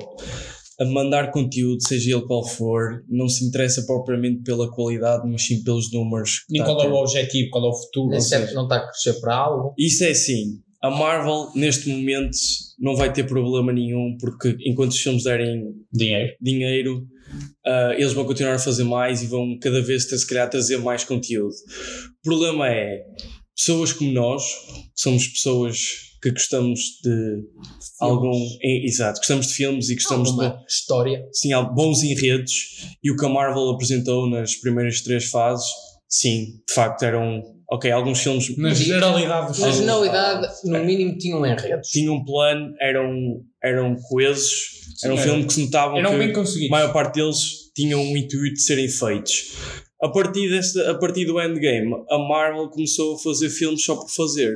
a mandar conteúdo, seja ele qual for, não se interessa propriamente pela qualidade, mas sim pelos números. está a qual é o objetivo, qual é o futuro. Nem sempre não está a crescer para algo. Isso é assim. A Marvel, neste momento, não vai ter problema nenhum, porque enquanto os filmes derem dinheiro. dinheiro, ah, eles vão continuar a fazer mais e vão cada vez ter, se calhar, trazer mais conteúdo. O problema é pessoas como nós, que somos pessoas que gostamos de algum. é, exato, gostamos de filmes e gostamos de Alguma história. sim, bons enredos e o que a Marvel apresentou nas primeiras três fases, sim, de facto eram. Ok, alguns filmes Na generalidade dos Na generalidade, no mínimo, tinham enredos. tinham um plano, eram, eram coesos, era um era- filme que se notavam Eram que bem a maior parte deles tinham um intuito de serem feitos. A partir, desta, a partir do Endgame, a Marvel começou a fazer filmes só por fazer.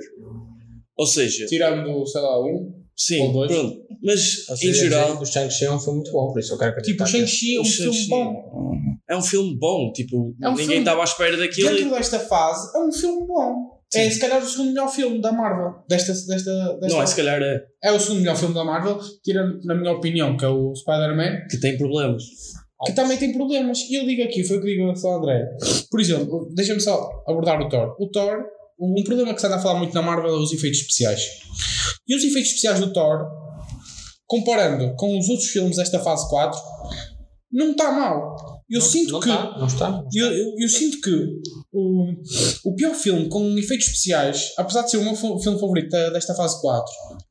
Ou seja, tirando, sei lá, um. Sim, ou dois. pronto. Mas, Ou em seja, geral, o Shang-Chi é um filme muito bom, por isso eu quero Tipo, acreditar. o Shang-Chi é um O filme bom. é um filme bom. Tipo, É um ninguém estava à espera daquilo. Dentro e- desta fase, é um filme bom. É se calhar o segundo melhor filme da Marvel. Desta, desta, desta Não, é se calhar é É o segundo melhor filme da Marvel, tirando, na minha opinião, que é o Spider-Man, que tem problemas. que também tem problemas. E eu digo aqui, foi o que digo ao André. Por exemplo, deixa-me só abordar o Thor. O Thor, um problema que se anda a falar muito na Marvel é os efeitos especiais. E os efeitos especiais do Thor, comparando com os outros filmes desta fase 4, não está mal. Eu Não- sinto não que. Está, não está. não está. Eu, eu, eu sinto que o, o pior filme com efeitos especiais, apesar de ser o meu fi- filme favorito desta fase 4,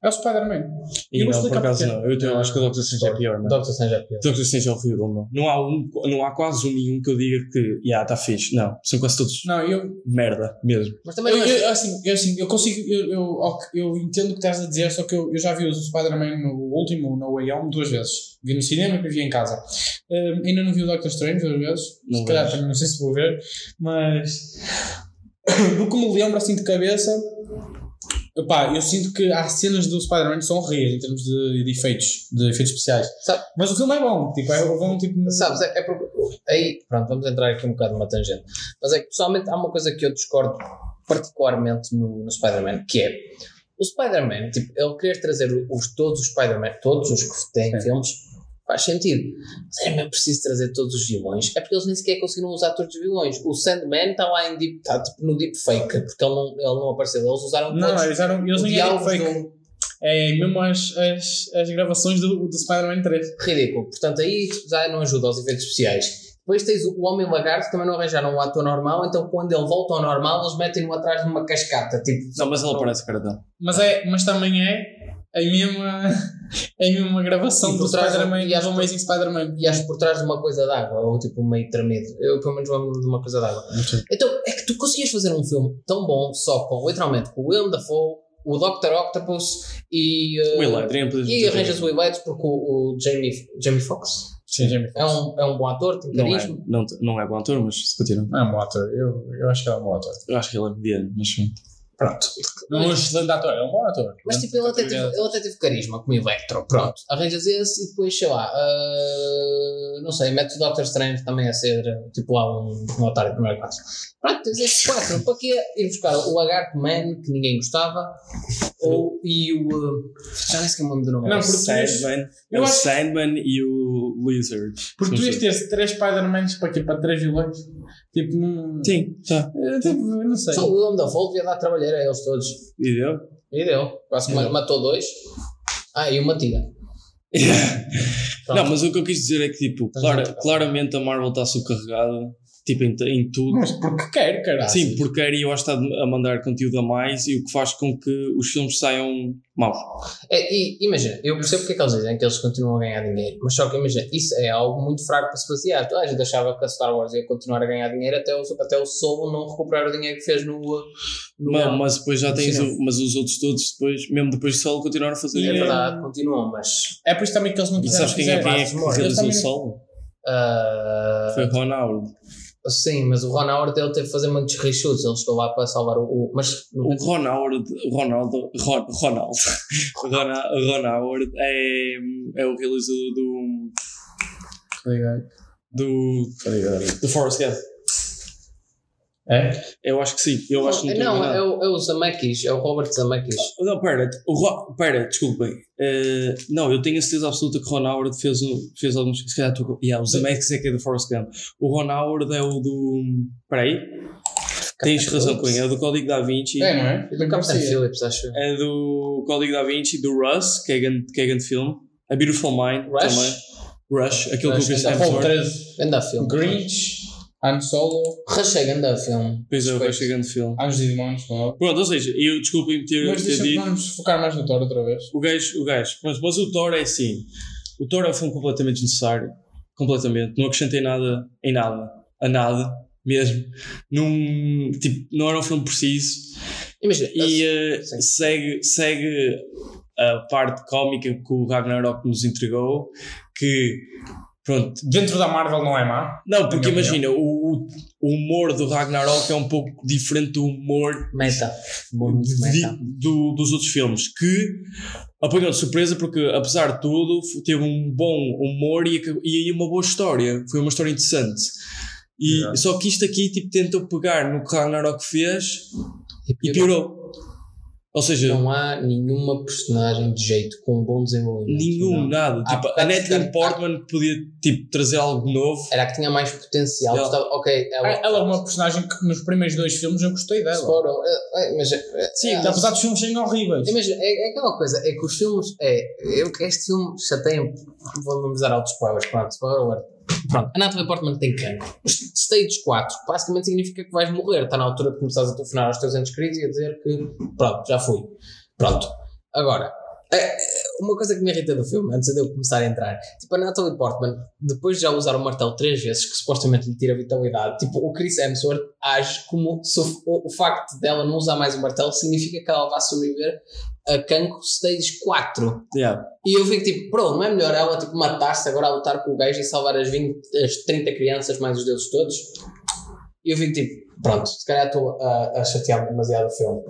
é o Spider-Man. E Eu vou não, por acaso não. Eu, eu acho que o Doctor Strange é pior, mano. Doctor Strange é pior. Doctor Strange é horrível, não. Não há, um, não há quase um nenhum que eu diga que, yeah, está fixe. Não, são quase todos Não, eu, merda, mesmo. Mas também Eu, é- eu, assim, eu, assim, eu consigo, eu, eu, eu entendo o que estás a dizer, só que eu, eu já vi o Spider-Man no último, no Way Home, duas vezes. Vi no cinema e vi em casa. Hum, ainda não vi o Doctor Strange duas vezes, Não se calhar também não sei se vou ver, mas do que me lembro assim de cabeça, epá, eu sinto que há cenas do Spider-Man que são horríveis em termos de, de efeitos, de efeitos especiais. Sabe- Mas o filme é bom, tipo, é bom, tipo, Sabes, é, é porque. Aí, pronto, vamos entrar aqui um bocado numa tangente. Mas é que pessoalmente há uma coisa que eu discordo particularmente no, no Spider-Man, que é o Spider-Man, tipo, ele querer trazer os, todos os Spider-Man, todos os que têm Sim. filmes, faz sentido. Mas é mesmo preciso trazer todos os vilões. É porque eles nem sequer conseguiram usar todos os vilões. O Sandman está lá em deep, tá, tipo, no deepfake, porque ele não, ele não apareceu. Eles usaram Não, todos eles, eram, eles os nem eram diálogos fake. do, É mesmo as, as, as gravações do, do Spider-Man 3. ridículo. Portanto, aí já não ajuda aos efeitos especiais. Depois tens o Homem Lagarto, também não arranjaram um ator normal, então quando ele volta ao normal, eles metem-no atrás de uma cascata. Tipo, Não, mas ele aparece, cara dele. Mas, é, mas também é a mesma, a mesma gravação E do por trás do- Spider-Man e do Amazing Spider-Man. E acho por trás de uma coisa d'água, ou tipo meio tremido. Eu pelo menos lembro de uma coisa d'água. Então é que tu conseguias fazer um filme tão bom só com literalmente com o William Dafoe, o Dr. Octopus e. uh, O e arranjas o Electro porque o, o Jamie, Jamie Foxx Sim, Jamie é um, é um bom ator, tem Não é, carisma. não, não é bom ator, mas se continua. É um bom ator. Eu, eu acho que ele é um bom ator. Eu acho que ele é mediano, mas sim. Pronto. Não é um excelente ator, é um bom ator. Mas tipo, ele até, teve, ele até teve carisma como Electro. Pronto. Arranjas esse e depois, sei lá, uh, não sei, metes o Doctor Strange também a ser tipo lá um, um otário de primeira classe. Pronto, tens estes quatro. Para que ir buscar o Lagarto Man, que ninguém gostava, ou, e o. uh, já nem sei que é o nome do nome. Não, o porque tu ias- Sandman, é eu o acho- Sandman e o Lizard. Porque tu ias ter três Spider-Mans para quê? Para três vilões? Tipo, não. Sim, tá. É, tipo, eu não sei. Só o Willem Dafoe devia dar trabalheira a eles todos. E deu? E deu. Quase que ma- matou dois. Ah, e uma tira. Não, mas o que eu quis dizer é que, tipo, clara- claramente a Marvel está subcarregada, tipo, em, em tudo. Mas porque quer, caralho. Sim, porque a eu acho que está a mandar conteúdo a mais e o que faz com que os filmes saiam maus. É, e imagina, eu percebo porque é que eles dizem que eles continuam a ganhar dinheiro, mas só que imagina, isso é algo muito fraco para se basear. Toda a gente achava que a Star Wars ia continuar a ganhar dinheiro até o, até o Solo não recuperar o dinheiro que fez no. no Mas, mas depois já tens o, mas os outros todos depois, mesmo depois de solo, continuaram a fazer é dinheiro. verdade, continuam, mas. É por isso também que eles não E quiseram sabes quem é, quem é que realizou o não- solo? ah, Foi Ron Howard. Sim, mas o Ron Howard ele teve que fazer muitos reshoots, ele chegou lá para salvar o. o- mas O Ronaldo, Ron, Ronaldo, Ron, Ron Howard é, é o realizador do, do, do Forrest Gump. É? Eu acho que sim, eu acho que não, não, é, o, é o Zemeckis, é o Robert Zemeckis. Não, pera, o Ro, pera, desculpem. Eh, não, eu tenho a certeza absoluta que Ron Howard fez, um, fez alguns. Se calhar tu. Yeah, o Zemeckis é que é do Forrest Gump. O Ron Howard é o do. Peraí. Tens razão, Cunha. É do Código da Vinci. É, não é? E do Captain Phillips, acho. É do Código da Vinci, do Russ, que é grande, que é grande filme. A Beautiful Mind Rush? também. Rush, aquele Rush, que o Chris Hemsworth. 13, Ganda filme. Grinch, Han Solo, Rush é ganda filme. Pois é, é grande filme. Anjos e Demónios, ele. Pronto, ou seja, eu desculpem ter, Mas ter dito. vamos focar mais no Thor outra vez. O gajo, o gajo. Mas, mas o Thor é assim. O Thor é um filme completamente desnecessário. Completamente. Não acrescentei nada em nada. A nada. Mesmo. Num, tipo, não era um filme preciso. Imagina, E sim. segue, segue a parte cómica que o Ragnarok nos entregou. Que Pronto. Dentro da Marvel não é má. Não, porque imagina, o, o humor do Ragnarok é um pouco diferente do humor meta, de, meta. Do, dos outros filmes. Que apanhou de surpresa porque, apesar de tudo, teve um bom humor e, e uma boa história. Foi uma história interessante. E, Só que isto aqui tipo, tentou pegar no que Ragnarok fez e piorou. E piorou. Ou seja, não há nenhuma personagem de jeito com um bom desenvolvimento. Nenhum, não. nada. Tipo, a Natalie Portman podia tipo, trazer algo novo. Era a que tinha mais potencial. Ela, Estava, ok, ela, ela é uma personagem que nos primeiros dois filmes eu gostei dela. Sporo, é, é, mas, é, Sim, é, apesar dos filmes serem horríveis. Mas é, é, aquela coisa, é que os filmes. É, eu, este filme chateia Vamos dar altos spoilers, pronto, spoiler Pronto, a Natalie Portman tem cancro. Stage 4 basicamente significa que vais morrer. Está na altura de começares a telefonar aos teus entes queridos e a dizer que pronto, já fui. Pronto. Agora, é, uma coisa que me irrita do filme, antes de eu começar a entrar, tipo, a Natalie Portman, depois de já usar o martelo três vezes, que supostamente lhe tira vitalidade, tipo, o Chris Hemsworth age como se o, o facto dela não usar mais o martelo significa que ela vai sobreviver a cancro stage 4. Yeah. E eu fico tipo, pronto, não é melhor ela tipo, matar-se agora a lutar com o gajo e salvar as, 20, as 30 crianças mais os deuses todos? E eu fico tipo, pronto, se calhar estou a, a chatear demasiado o filme.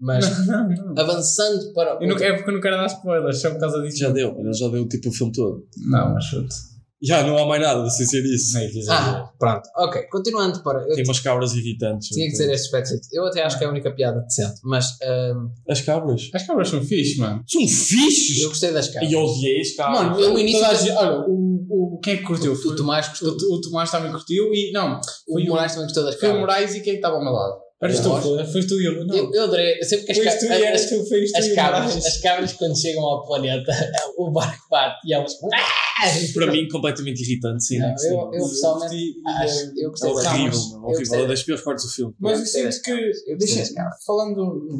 Mas não, não, não. avançando para. Eu não, é porque eu não quero dar spoilers, só por causa disso. Já deu, ele já deu tipo o filme todo. Não, mas chute. Já não há mais nada sem ser isso. ah, pronto. Ok, continuando para. Tem umas cabras irritantes. Tinha que ser este Patrick. Eu até acho que é a única piada decente, mas. Um... As cabras? As cabras são fixe, mano. São fixes! Eu gostei das cabras. E odiei as cabras. Mano, eu, início. Da... Olha, o, o, quem é que curtiu? O, o Tomás gostou. O, o Tomás também curtiu e. Não. O Moraes também gostou das cabras. Foi o Moraes e quem é estava ao meu lado? Eras tu, foste tu e eu. Não. Eu, eu adorei. Sempre que as, ca tu, as, tu, tu, as, cabras, as cabras, quando chegam ao planeta, o barco bate e elas. Para mim, completamente irritante, sim. Não, né? eu, eu pessoalmente acho, eu gostei é horrível, das horrível. É das piores partes do filme. Mas eu sinto que. Eu deixa, falando.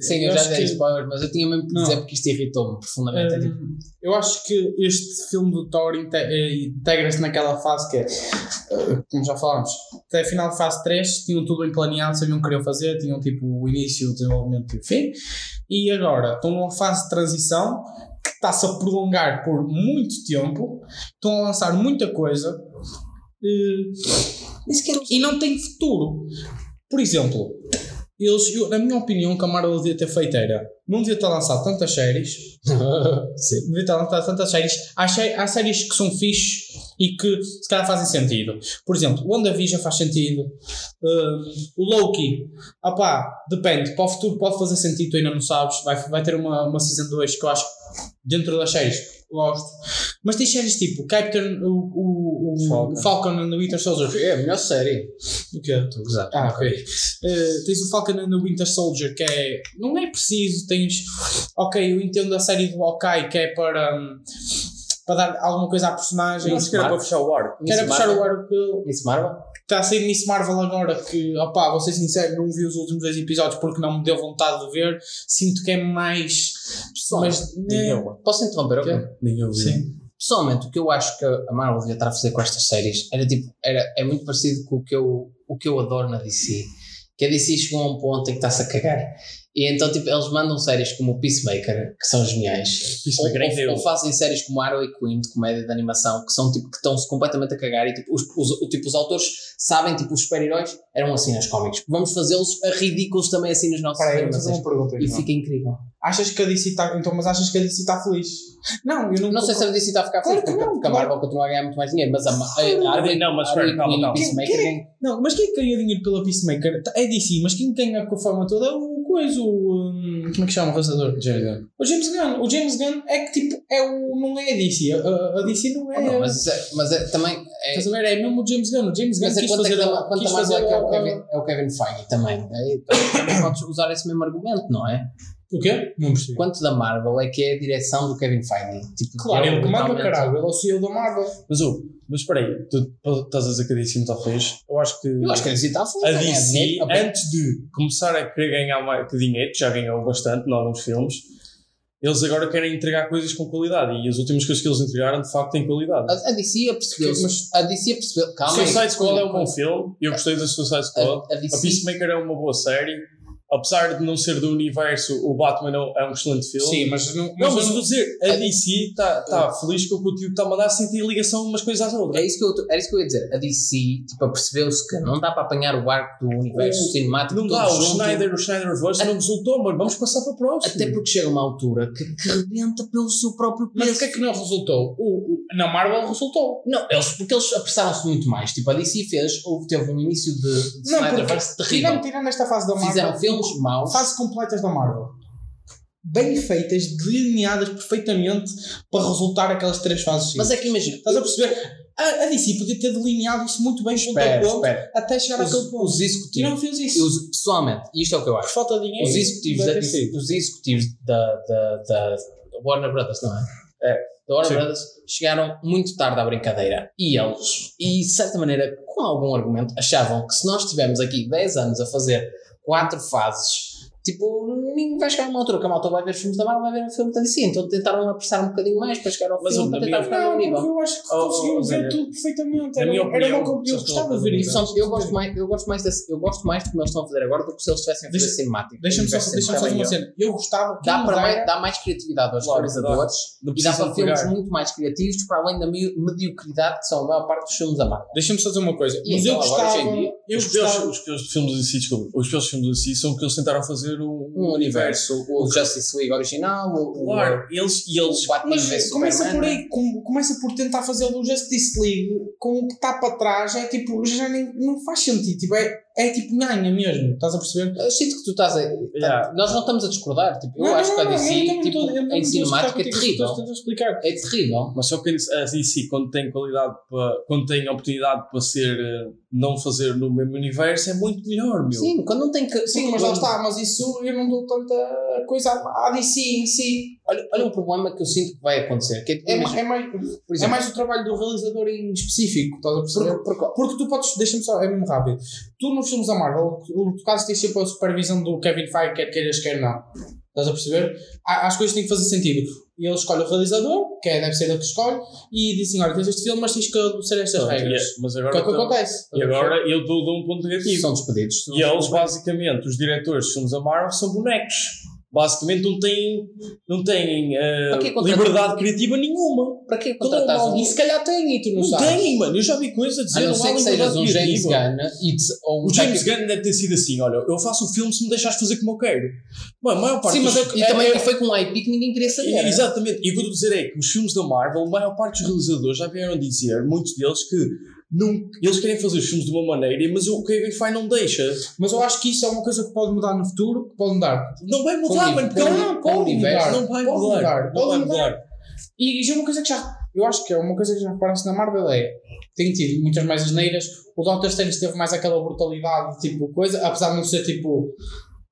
Sim, eu, já dei spoilers, mas eu tinha mesmo que dizer porque isto irritou-me profundamente. É tipo- eu acho que este filme do Thor eh, integra-se naquela fase que é. Eh, como já falámos, até a final de fase 3 tinham tudo bem planeado, sabiam o que queriam fazer, tinham tipo o início, o desenvolvimento e o fim. E agora estão numa fase de transição que está-se a prolongar por muito tempo, estão a lançar muita coisa uh, e não tem futuro. Por exemplo, eles, eu, na minha opinião, o que a Marvel devia ter feito era não devia ter lançado tantas séries. Sim. Devia ter lançado tantas séries. Há, há séries que são fixe e que se calhar fazem sentido. Por exemplo, o WandaVision faz sentido. Uh, o Loki, opá, depende. Para o futuro pode fazer sentido, tu ainda não sabes. Vai, vai ter uma, uma Season 2 que eu acho dentro das séries gosto. Mas tens séries tipo Captain, o, o, o Falcon. Falcon and the Winter Soldier. É a melhor série. O quê? Estou a Ah, ok. Uh, tens o Falcon and the Winter Soldier que é. Não é preciso, tens. Ok, eu entendo a série do Hawkeye que é para. Um, para dar alguma coisa à personagem. Acho que era para fechar o ar. Que era fechar o ar. Miss Marvel? Está a sair Miss Marvel agora que, opá, vou ser sincero, não vi os últimos dois episódios porque não me deu vontade de ver. Sinto que é mais. Pessoal, mas, né? Posso interromper? Okay? Ninguém Sim. Pessoalmente, o que eu acho que a Marvel devia estar a fazer com estas séries era tipo, era, é muito parecido com o que eu, o que eu adoro na DC. Que a DC chegou a um ponto em que está-se a cagar. E então, tipo, eles mandam séries como o Peacemaker, que são geniais. Peacemaker ou, ou, ou, fazem séries como Arrow e Queen, de comédia de animação, que são, tipo, que estão-se completamente a cagar e, tipo, os, os, tipo, os autores sabem, tipo, os super-heróis eram assim nos cómics. Vamos fazê-los a ridículos também assim nas nossas Peraí, animações. Uma pergunta, e fica incrível. Achas que a DC está... Então, mas achas que a DC está feliz? Não, eu não... Não sei se a DC está a ficar feliz, claro porque, não, porque claro. a Marvel continua a ganhar muito mais dinheiro, mas a, a, a, a, não, mas espera, calma, calma. Peacemaker... Quem, não, mas quem ganha dinheiro pela Peacemaker é DC, mas quem ganha com a forma toda é o coisa, o... Um, como é que chama o realizador? James Gunn. O James Gunn. O James Gunn é que tipo, é o, não é a DC. A, a DC não é. Oh, não, mas, é, mas é, também. É, Estás a ver? É mesmo o James Gunn. O James Gunn mas é quis fazer. É quanto quis fazer é, é, o Kevin, é o Kevin Feige também. É, também podes usar esse mesmo argumento, não é? O quê? Não percebi. Quanto da Marvel é que é a direção do Kevin Feige? Tipo, claro, ele comanda caralho, ele é o CEO da Marvel. Mas o. Mas espera aí, tu estás a dizer que a DC não está feliz? Eu acho que. Eu acho que a DC está feliz. A DC, antes de começar a querer ganhar mais dinheiro, que já ganhou bastante em alguns filmes, eles agora querem entregar coisas com qualidade e as últimas coisas que eles entregaram de facto têm qualidade. A, a DC percebeu, mas a DC percebeu. Calma, Suicide Squad é um bom filme, eu gostei da Suicide Squad. A, a, DC, a Peacemaker é uma boa série. Apesar de não ser do universo, o Batman é um excelente filme. Sim, mas não. Não, mas eu estou a dizer, a DC está tá feliz com o que o tipo está a mandar sem ter ligação umas coisas às outras. É isso que eu, era isso que eu ia dizer. A DC, tipo, percebeu-se que não dá para apanhar o arco do universo O- cinemático. Não dá, o junto. Schneider, o Schneiderverse não resultou, mas vamos passar para o próximo. Até porque chega uma altura que, que rebenta pelo seu próprio Mas peso. porquê que não resultou? O, o- na Marvel resultou. Não, eles, porque eles apressaram-se muito mais. Tipo, a DC fez, houve, teve um início de, de Não, Snyderverse terrível. tirando, tirando esta fase da Marvel. Fizeram filmes maus. Fases completas da Marvel. Bem feitas, delineadas perfeitamente para resultar aquelas três fases. Mas é que imagina. Estás a perceber? A, a DC podia ter delineado isso muito bem, ponto a Espera, ponto, espera. até chegar Os, àquele ponto. os E executivos. não fez e isso. os- pessoalmente, e isto é o que eu Por acho. falta de dinheiro. Os executivos, da, os executivos da, da, da Warner Brothers, não é? É. Da Warner Sim. Brothers chegaram muito tarde à brincadeira. E eles, e de certa maneira, com algum argumento, achavam que se nós estivermos aqui 10 anos a fazer quatro fases, tipo, ninguém vai chegar a uma altura que a malta vai ver os filmes da Marvel, vai ver o filme da DC. Então tentaram apressar um bocadinho mais para chegar ao Mas, filme, para tentar ficar no Não, nível. porque eu acho que Oh, oh, conseguimos ver tudo perfeitamente. Era, minha era opinião, uma eu gostava de ver isso. Eu, gosto mais, eu, gosto mais desse, eu gosto mais de como eles estão a fazer agora do que se eles estivessem a fazer Deixa- cinemático. Deixa-me só, Universo deixa só fazer uma cena. Eu gostava que Dá, para mais, dá mais criatividade aos realizadores e dá para filmes muito mais criativos para além da mediocridade que são a maior parte dos filmes da Marvel. Deixa-me só dizer uma coisa. Mas eu então, gostava. os, piores, gostava. os piores filmes de si, desculpa, os piores filmes de si são que eles tentaram fazer um, Um universo, o Justice League original, o, Claro, eles, e o, eles o Batman Mas começa por aí, com- começa por tentar fazer o Justice League com o que está para trás, é tipo, já nem, não faz sentido, tipo, é, é tipo nhanha mesmo, estás a perceber? Eu sinto que tu estás a. Yeah. Nós não estamos a discordar. Tipo, eu Não, acho não, que a DC, não- não tipo, não em cinemática é discutir terrível. É terrível. Mas só que a DC, quando tem qualidade para, quando tem oportunidade para ser, eh, não fazer no mesmo universo, é muito melhor, meu. Sim, quando não tem que. Sim, mas lá está, mas isso eu não dou tanta coisa à DC em si. Olha, olha um problema que eu sinto que vai acontecer. Que é, É, imagina, é, mais, por é exemplo, mais o trabalho do realizador em específico, estás a perceber? porque, porque, Porque tu podes, deixa-me só, é mesmo rápido. Tu nos filmes da Marvel, o tu caso tens sempre a supervisão do Kevin Feige, quer queiras, quer não. Estás a perceber? As coisas têm que fazer sentido. E ele escolhe o realizador, que é, deve ser ele que escolhe, e diz assim: olha, tens este filme, mas tens que obedecer estas regras. é- mas Que é agora, o que então- acontece. e agora eu dou, dou um ponto negativo. são despedidos. E eles, basicamente, os diretores de filmes da Marvel são bonecos. Basicamente não têm, não têm contratar- liberdade criativa nenhuma. Para que Todo contratares mal- um E se calhar tem, e tu não, Não sabes. têm, mano. Eu já vi coisas a A dizer não não ser há que sejas um James. Gunn um O James Gunn deve ter sido assim, olha, eu faço o filme se me deixares fazer como eu quero. Mano, a maior parte Sim, mas dos- é que- E também foi com um IP que ninguém queria saber. É, Exatamente. E o que eu estou a dizer é que os filmes da Marvel, a maior parte dos realizadores já vieram dizer, muitos deles, que eles querem fazer os filmes de uma maneira, mas o Kevin Feige não deixa. Mas eu acho que isso é uma coisa que pode mudar no futuro, que pode mudar. Não vai mudar, mano. Não, pode mudar. Não vai Pode mudar. pode mudar. E isso é uma coisa que já. Eu acho que é uma coisa que já reparaste na Marvel é. Tem tido muitas mais asneiras. O Doctor Strange teve mais aquela brutalidade, tipo coisa, apesar de não ser tipo.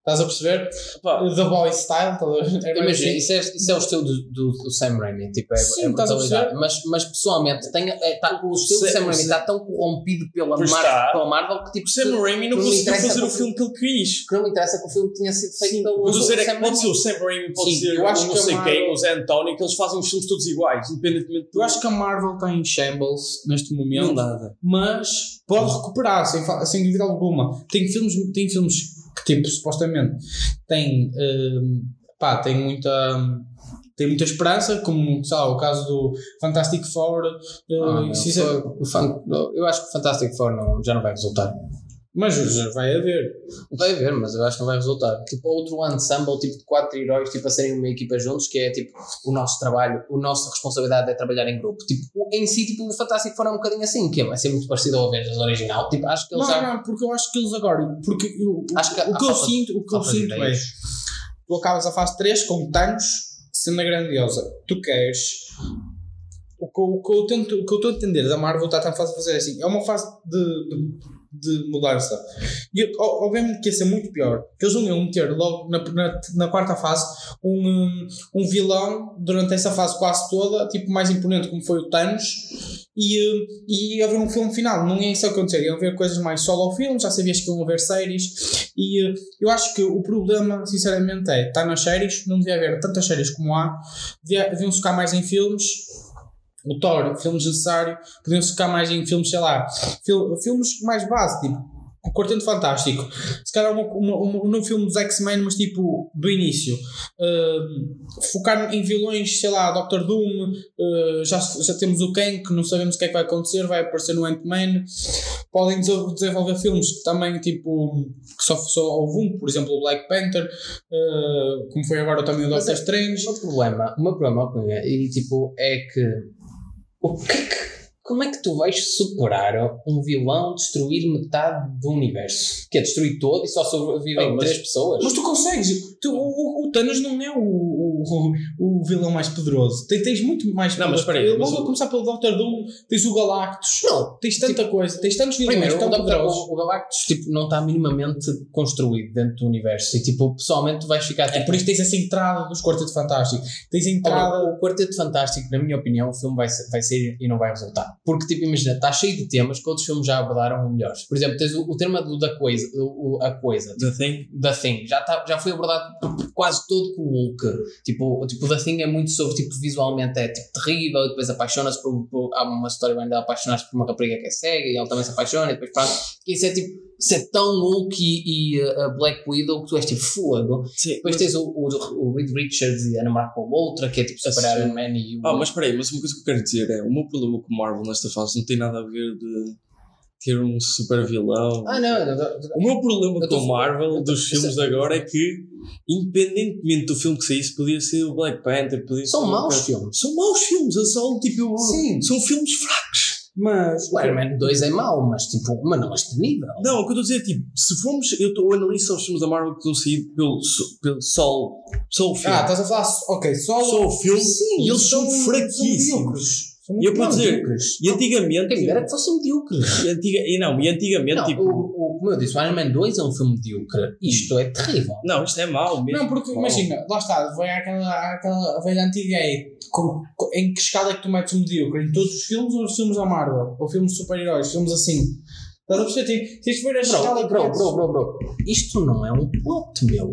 Estás a perceber? Pá, The Boy Style? É Imagina, assim. isso é, isso é o estilo do, do, do Sam Raimi, tipo, é, Sim, é estás a brutalidade. perceber? Mas, mas pessoalmente, tem, é, tá, o estilo do Sam- Raimi está tão corrompido pela, Pois Mar está. pela Marvel que tipo, o Sam Raimi não conseguiu interessa fazer o filme que ele quis. que não me interessa que o filme tenha sido feito Sim, pelo o que a dizer é Sam que pode Raimi. ser o Sam Raimi, pode Sim, ser eu acho o que não a sei Marvel- quem, o Zé António, que eles fazem os filmes todos iguais, independentemente do... Eu acho que a Marvel está em shambles neste momento. não nada. mas pode recuperar sem, sem dúvida alguma. Tem filmes, tem filmes que, tipo, supostamente têm, hum, pá, tem muita. Tem muita esperança, como sei lá, o caso do Fantastic Four. uh, Ah, não, é- foi- o Fan- eu acho que o Fantastic Four não, já não vai resultar. Mas vai haver. Vai haver, mas eu acho que não vai resultar. Tipo, outro ensemble tipo de quatro heróis tipo, a serem uma equipa juntos, que é tipo o nosso trabalho, a nossa responsabilidade é trabalhar em grupo. Tipo, em si, tipo, o Fantástico Four é um bocadinho assim, que é, vai ser muito parecido ao Avengers original. Tipo, acho que eles Não, já. não, porque eu acho que eles agora. Porque eu, Acho que o, que eu falta- sinto, o que eu sinto é. Tu acabas a fase 3 com Thanos, cena grandiosa. Tu queres. O que, eu- o que eu tento, o que eu estou a entender da Marvel está a fazer assim. É uma fase de, de, de mudança. E obviamente que ia ser muito pior. Que eles não iam meter logo na, na, na quarta fase um, um, vilão durante essa fase quase toda, tipo mais imponente como foi o Thanos. E, e haver um filme final, não ia isso acontecer, iam haver coisas mais solo filmes, já sabias que iam haver séries, e eh, eu acho que o problema, sinceramente, é está nas séries, não devia haver tantas séries como há, devia- deviam focar mais em filmes. O Thor, filmes necessários, podiam focar mais em filmes, sei lá, fil- filmes mais base, tipo o Quarteto Fantástico, se calhar uma, uma, uma, num filme dos X-Men, mas tipo do início, uh, focar em vilões, sei lá, Doctor Doom, uh, já, já temos o Kang, que não sabemos o que é que vai acontecer, vai aparecer no Ant-Man. Podem desenvolver filmes que também, tipo, que só, só houve um, por exemplo, o Black Panther, uh, como foi agora também o Doctor é, Strange. O meu problema, o meu problema e, tipo, é que o que é que como é que tu vais superar um vilão destruir metade do universo? Que é destruir todo e só sobrevivem oh, três pessoas? Mas tu consegues. Tu, o, o, Thanos não é o, o, o, vilão mais poderoso. Tens, tens muito mais. Não, mas espera aí. Vamos começar pelo Doctor Doom. Tens o Galactus. Não. Tens tanta tipo, coisa. Tens tantos vilões primeiro, tão poderosos. O, o Galactus tipo, não está minimamente construído dentro do universo. E tipo, pessoalmente tu vais ficar. Tipo, é por isso tens essa entrada dos Quarteto Fantástico. Tens a entrada. O Quarteto Fantástico, na minha opinião, o filme vai ser, vai ser e não vai resultar. Porque, tipo, imagina, está cheio de temas que outros filmes já abordaram melhores. Por exemplo, tens o, o tema do, da coisa, o, a coisa. The Thing? The Thing. Já, tá, já foi abordado quase todo com o Hulk. Tipo, tipo, The Thing é muito sobre, tipo, visualmente é tipo, terrível, e depois apaixona-se por, por, Há uma história bem dela apaixonar-se por uma rapariga que é cega e ela também se apaixona, e depois pronto. Isso é tipo isso é tão Hulk e, e uh, a Black Widow que tu és tipo fogo. Sim, Depois mas... tens o, o, o Reed Richards e a namorar com outra, que é tipo Super Iron Man e o. Ah, mas espera aí, mas uma coisa que eu quero dizer é: o meu problema com Marvel nesta fase não tem nada a ver de ter um super vilão. Ah, não, não, não, O meu problema com o Marvel dos filmes de agora é que, independentemente do filme que saísse, podia ser o Black Panther, podia São maus filmes. São maus filmes, é só tipo. Sim. São filmes fracos. Mas o Iron Man 2 é mau, mas tipo, mas não a este nível. Não, o que eu estou a dizer é tipo, se formos, eu, estou analiso os filmes da Marvel que estão saídos pelo, pelo Sol, só o filme. Ah, estás a falar, ok, só, só o filme Sim, e eles são, são fraquíssimos. E eu posso dizer, e antigamente. Quem era que fossem medíocres. E, antiga, e não, e antigamente, não, tipo. O, o, como eu disse, o Iron Man 2 é um filme medíocre. Isto é terrível. Não, isto é mau mesmo. Não, porque imagina, lá está, vai àquela, àquela velha antiga é com, com, em que escala é que tu metes o medíocre? Em todos os filmes ou nos filmes da Marvel? Ou filmes de super-heróis? Filmes assim? Estás a perceber? Tens de ver a escala bro, bro, bro, bro, Isto não é um plot, meu.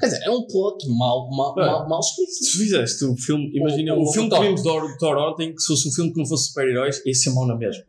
Quer dizer, é um plot mal, mal, mal, mal escrito. Se fizeste o filme, imagina, o, o, o filme que vimos do Thor ontem, que se fosse um filme que não fosse super-heróis, esse é mau na mesma.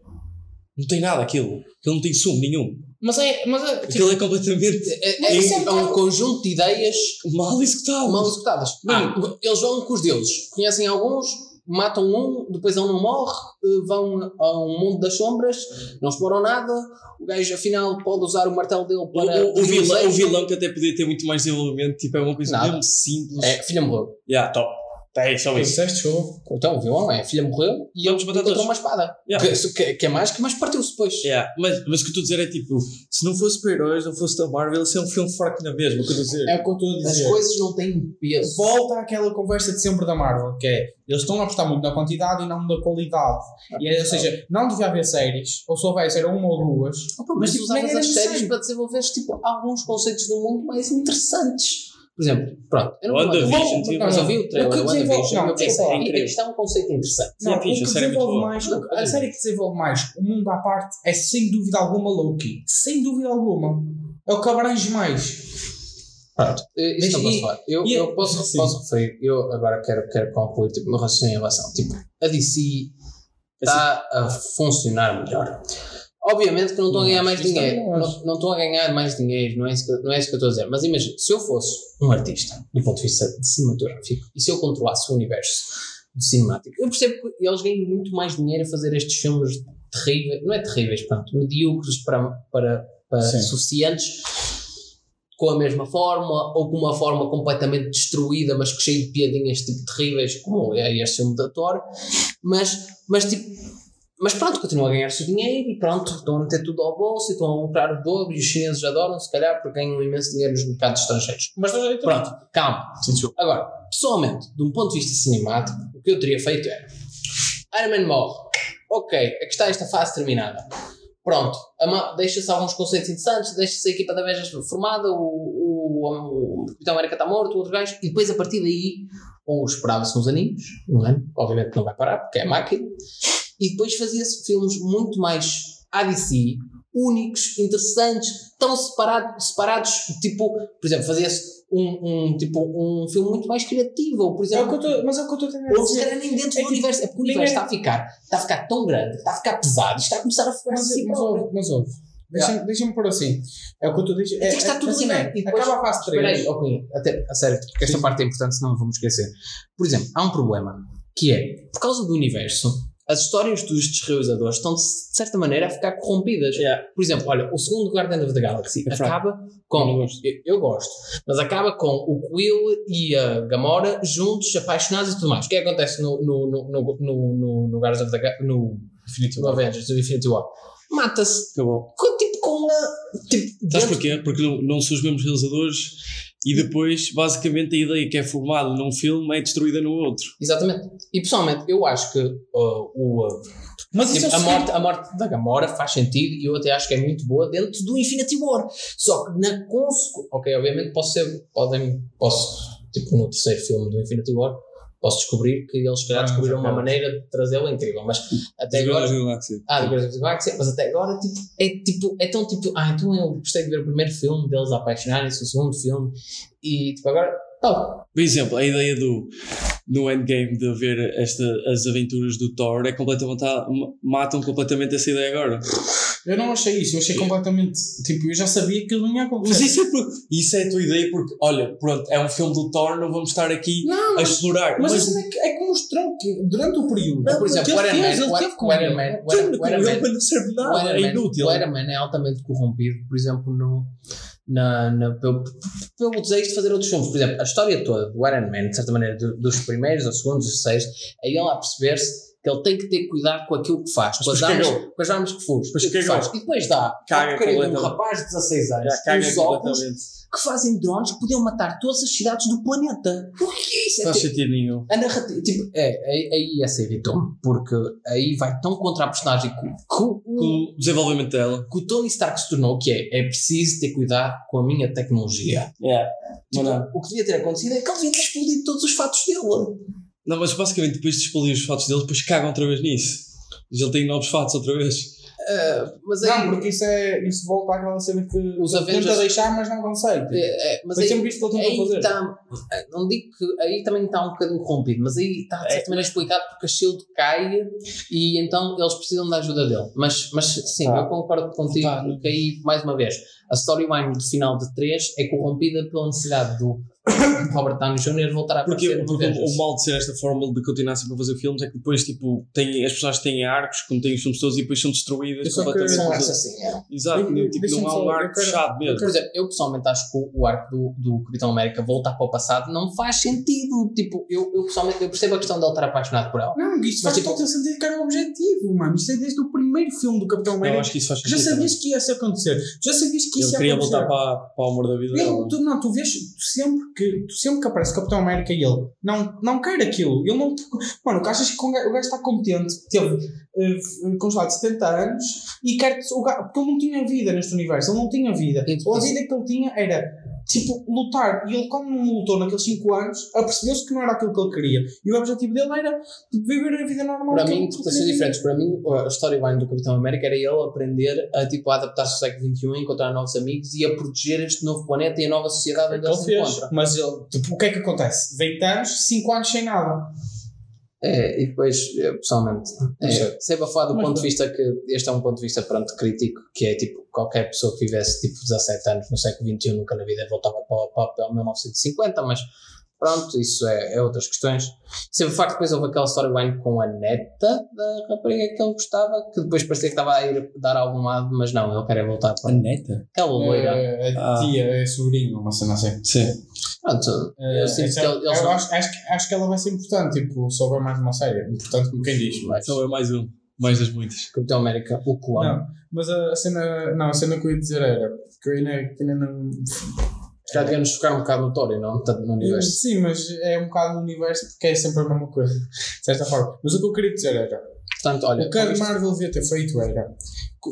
Não tem nada aquilo. Aquilo não tem sumo nenhum. Mas é. Mas é tipo, aquilo é completamente. É, é, é, é um conjunto de ideias mal executadas. Mal executadas. Ah, eles vão com os deuses. Conhecem alguns, matam um, depois um não morre, eh, vão a um mundo das sombras, não exploram nada. O gajo, afinal, pode usar o martelo dele para. O, o, o vilão, o vilão que até podia ter muito mais desenvolvimento, tipo, é uma coisa nada. mesmo simples. É, filha morreu. Yeah, top. É só isso. Disseste show. Então, o vilão é, a filha morreu e ele encontrou uma espada. Yeah. Que, que, que, é mais, que mais partiu-se depois. Yeah. Mas, mas o que eu estou a dizer é tipo, se não fosse super-heróis, não fosse da Marvel, isso é um filme fraco na mesma. Que dizer. É o que eu estou a dizer. As coisas não têm peso. Volta àquela conversa de sempre da Marvel, que é eles estão a apostar muito na quantidade e não na qualidade. Ah, e é, ou seja, não devia haver séries, ou se houvesse era uma ou duas. Opa, mas, mas tipo, usavas as séries para desenvolver tipo, alguns conceitos do mundo mais interessantes. Por exemplo, pronto, eu não WandaVision, tipo, mas ouvi o trailer, o que WandaVision, não, pensei, é, isto é um conceito interessante. Não, é fixe, a, série é mais, a série que desenvolve mais o mundo à parte é sem dúvida alguma Loki. Sem dúvida alguma. É o que abrange mais. Pronto, isto não posso falar. Eu, eu posso, posso referir, eu agora quero, quero concluir tipo, o meu raciocínio em relação. Tipo, a DC está a funcionar melhor. Obviamente que não estão a ganhar mais dinheiro. Não, não estão a ganhar mais dinheiro, não é, isso que, não é isso que eu estou a dizer. Mas imagina, se eu fosse um artista, do ponto de vista de cinematográfico, e se eu controlasse o universo de cinemático, eu percebo que eles ganham muito mais dinheiro a fazer estes filmes terríveis, não é terríveis, pronto, medíocres para, para, para suficientes com a mesma forma ou com uma forma completamente destruída, mas cheio de piadinhas tipo terríveis, como é este filme da Thor, mas, mas tipo mas pronto, continuam a ganhar o seu dinheiro e pronto, estão a meter tudo ao bolso e estão a lucrar o dobro e os chineses adoram, se calhar, porque ganham imenso dinheiro nos mercados estrangeiros. Mas pronto, calma. Agora, pessoalmente, de um ponto de vista cinemático, o que eu teria feito era Iron Man morre. Ok, aqui está esta fase terminada. Pronto, deixa-se alguns conceitos interessantes, deixa-se a equipa da Veja formada, o, o, Capitão América está morto, o outro gajo, e depois a partir daí, ou esperava-se uns aninhos, um ano, obviamente não vai parar, porque é máquina, e depois fazia-se filmes muito mais ADC, únicos, interessantes, tão separados, separados tipo, por exemplo, fazia-se um, um, tipo, um filme muito mais criativo, por exemplo. É tô, mas é o que eu estou tentando dizer. Ou nem dentro é do universo, é porque o universo está a ficar, está a ficar tão grande, está a ficar pesado, está a começar a ficar mas, assim. Mas, ouve, mas ouve, Deixa-me deixa pôr assim. É o que eu estou a dizer. É, está é, tudo assim, ligado. É, acaba a fase 3. Espera aí, oh, até, a sério, porque esta parte é importante, senão vamos esquecer. Por exemplo, há um problema que é, por causa do universo, as histórias dos realizadores estão de certa maneira a ficar corrompidas. Yeah. Por exemplo, olha, o segundo Guardian of the Galaxy é acaba com. Eu, eu, gosto, mas acaba com o Quill e a Gamora juntos, apaixonados e tudo mais. O que é que acontece no, no, no, no, no, no, no Guardians of the no, Infinity no Avengers, do Infinity War? Mata-se. Acabou. Com, tipo, com uma. Tipo, Sabes porquê? Porque não, não são os mesmos realizadores e depois, basicamente, a ideia que é formada num filme é destruída no outro. Exatamente. E pessoalmente, eu acho que uh, o. Uh, mas tipo, a, morte, a morte da Gamora faz sentido e eu até acho que é muito boa dentro do Infinity War. Só que na consequência. Ok, obviamente posso ser. Podem, posso. Tipo, no terceiro filme do Infinity War, posso descobrir que eles se calhar ah, descobriram uma maneira de trazê-lo incrível, mas até agora. Ah, de Guardiões da Galáxia, mas até agora tipo, é, tipo, é tão tipo, ah, então eu gostei de ver o primeiro filme deles apaixonarem-se, o segundo filme, e tipo, agora, tá. Por exemplo, a ideia do no endgame de ver esta, as aventuras do Thor é completamente matam completamente essa ideia agora. Eu não achei isso, eu achei completamente. Tipo, eu já sabia que ele não ia acontecer. Mas isso é, por, isso é a tua ideia, porque, olha, pronto, é um filme do Thor, não vamos estar aqui não, a explorar. Mas, mas é, que, é que mostrou que durante o período. Não, por exemplo, o Iron Man. O Iron Man. O Iron Man não serve nada, é inútil. O Iron Man é altamente corrompido, por exemplo, no na, na, pelo, pelo desejo de fazer outros filmes. Por exemplo, a história toda do Iron Man, de certa maneira, do, dos primeiros, dos segundos, dos seis, é ele a perceber-se que ele tem que ter cuidado com aquilo que faz, com as, armas, com as armas que faz. Que faz. E depois dá caga um rapaz de 16 anos com os óculos que fazem drones que podiam matar todas as cidades do planeta. O que é isso? Não faz sentido nenhum. A narrativa, tipo, é, aí essa evitou porque aí vai tão contra a personagem que, que, o desenvolvimento dela. Que o Tony Stark se tornou, que é, é preciso ter cuidado com a minha tecnologia. Yeah. Tipo, o que devia ter acontecido é que ele devia ter explodido todos os fatos dele. Não, mas basicamente depois de explodir os fatos dele, depois cagam outra vez nisso. Ele tem novos fatos outra vez. Uh, mas aí, não, porque isso, é, isso volta àquela cena que os Avengers, tenta deixar, mas não consegue. É, é, mas aí, sempre isto que ele tentou fazer. Tá, não digo que aí também está um bocadinho corrompido, mas aí está de certa maneira explicado porque a Shield cai e então eles precisam da ajuda dele. Mas, mas sim, tá. eu concordo contigo tá. que aí, mais uma vez, a storyline do final de 3 é corrompida pela necessidade do Robert Downey Jr. voltar a porque, porque o mal de ser esta fórmula de continuar sempre a fazer filmes é que depois tipo, tem, as pessoas têm arcos, como têm os filmes todos, e depois são destruídas completamente. São arcos assim, é. Exato, eu, tipo, não há um arco fechado mesmo. Por exemplo, eu pessoalmente acho que o, arco do, do Capitão América voltar para o passado não faz sentido. Tipo, eu, eu pessoalmente eu percebo a questão de ele estar apaixonado por ela. Não, isso faz tipo, todo sentido que era um objetivo, mano. Isto é desde o primeiro filme do Capitão América. Eu acho que isso faz sentido. Já sabias também. que ia acontecer. Já sabias que isso ele queria voltar para, para o amor da vida. Ele, tu, não, tu vês sempre que, tu sempre que aparece o Capitão América e ele não, não quer aquilo. Ele não. Mano, o achas que o gajo está contente, teve uh, congelado 70 anos e quer. O gajo, porque ele não tinha vida neste universo, ele não tinha vida. Ou a vida que ele tinha era tipo, lutar. E ele, como não lutou naqueles 5 anos, apercebeu-se que não era aquilo que ele queria. E o objetivo dele era tipo, viver a vida normal. Para mim, interpretações diferentes. Para mim, a storyline do Capitão América era ele aprender a, tipo, a adaptar-se ao século XXI, encontrar novos amigos e a proteger este novo planeta e a nova sociedade onde ele se encontra. Mas ele, tipo, o que é que acontece? 20 anos, 5 anos sem nada. É, e depois, eu, pessoalmente, é, sempre a falar do ponto de vista que este é um ponto de vista pronto, crítico, que é tipo qualquer pessoa que vivesse tipo 17 anos no século XXI nunca na vida voltava para, para, para 1950, mas Pronto, isso é, é outras questões. Sempre o facto depois houve aquela storyline com a neta da rapariga que ele gostava, que depois parecia que estava a ir dar algum lado, mas não, ele quer voltar para. A neta? Aquela loira. É, é ah. tia, é sobrinho, uma cena assim. Sim. Pronto, é, eu sinto que ele, eu acho, acho, acho que ela vai ser importante, tipo, souber mais uma série. Importante como quem diz. Mas... Souber mais um. Mais das muitas. Capitão América, o clone. Não, mas a, a, cena. Não, a cena que eu ia dizer era que eu ainda, que ainda não já devia-nos focar um bocado no Tório, não? Tanto no universo. Sim, mas é um bocado no universo porque é sempre a mesma coisa, de certa forma. Mas o que eu queria dizer era. Portanto, olha, o que a Marvel devia ter feito era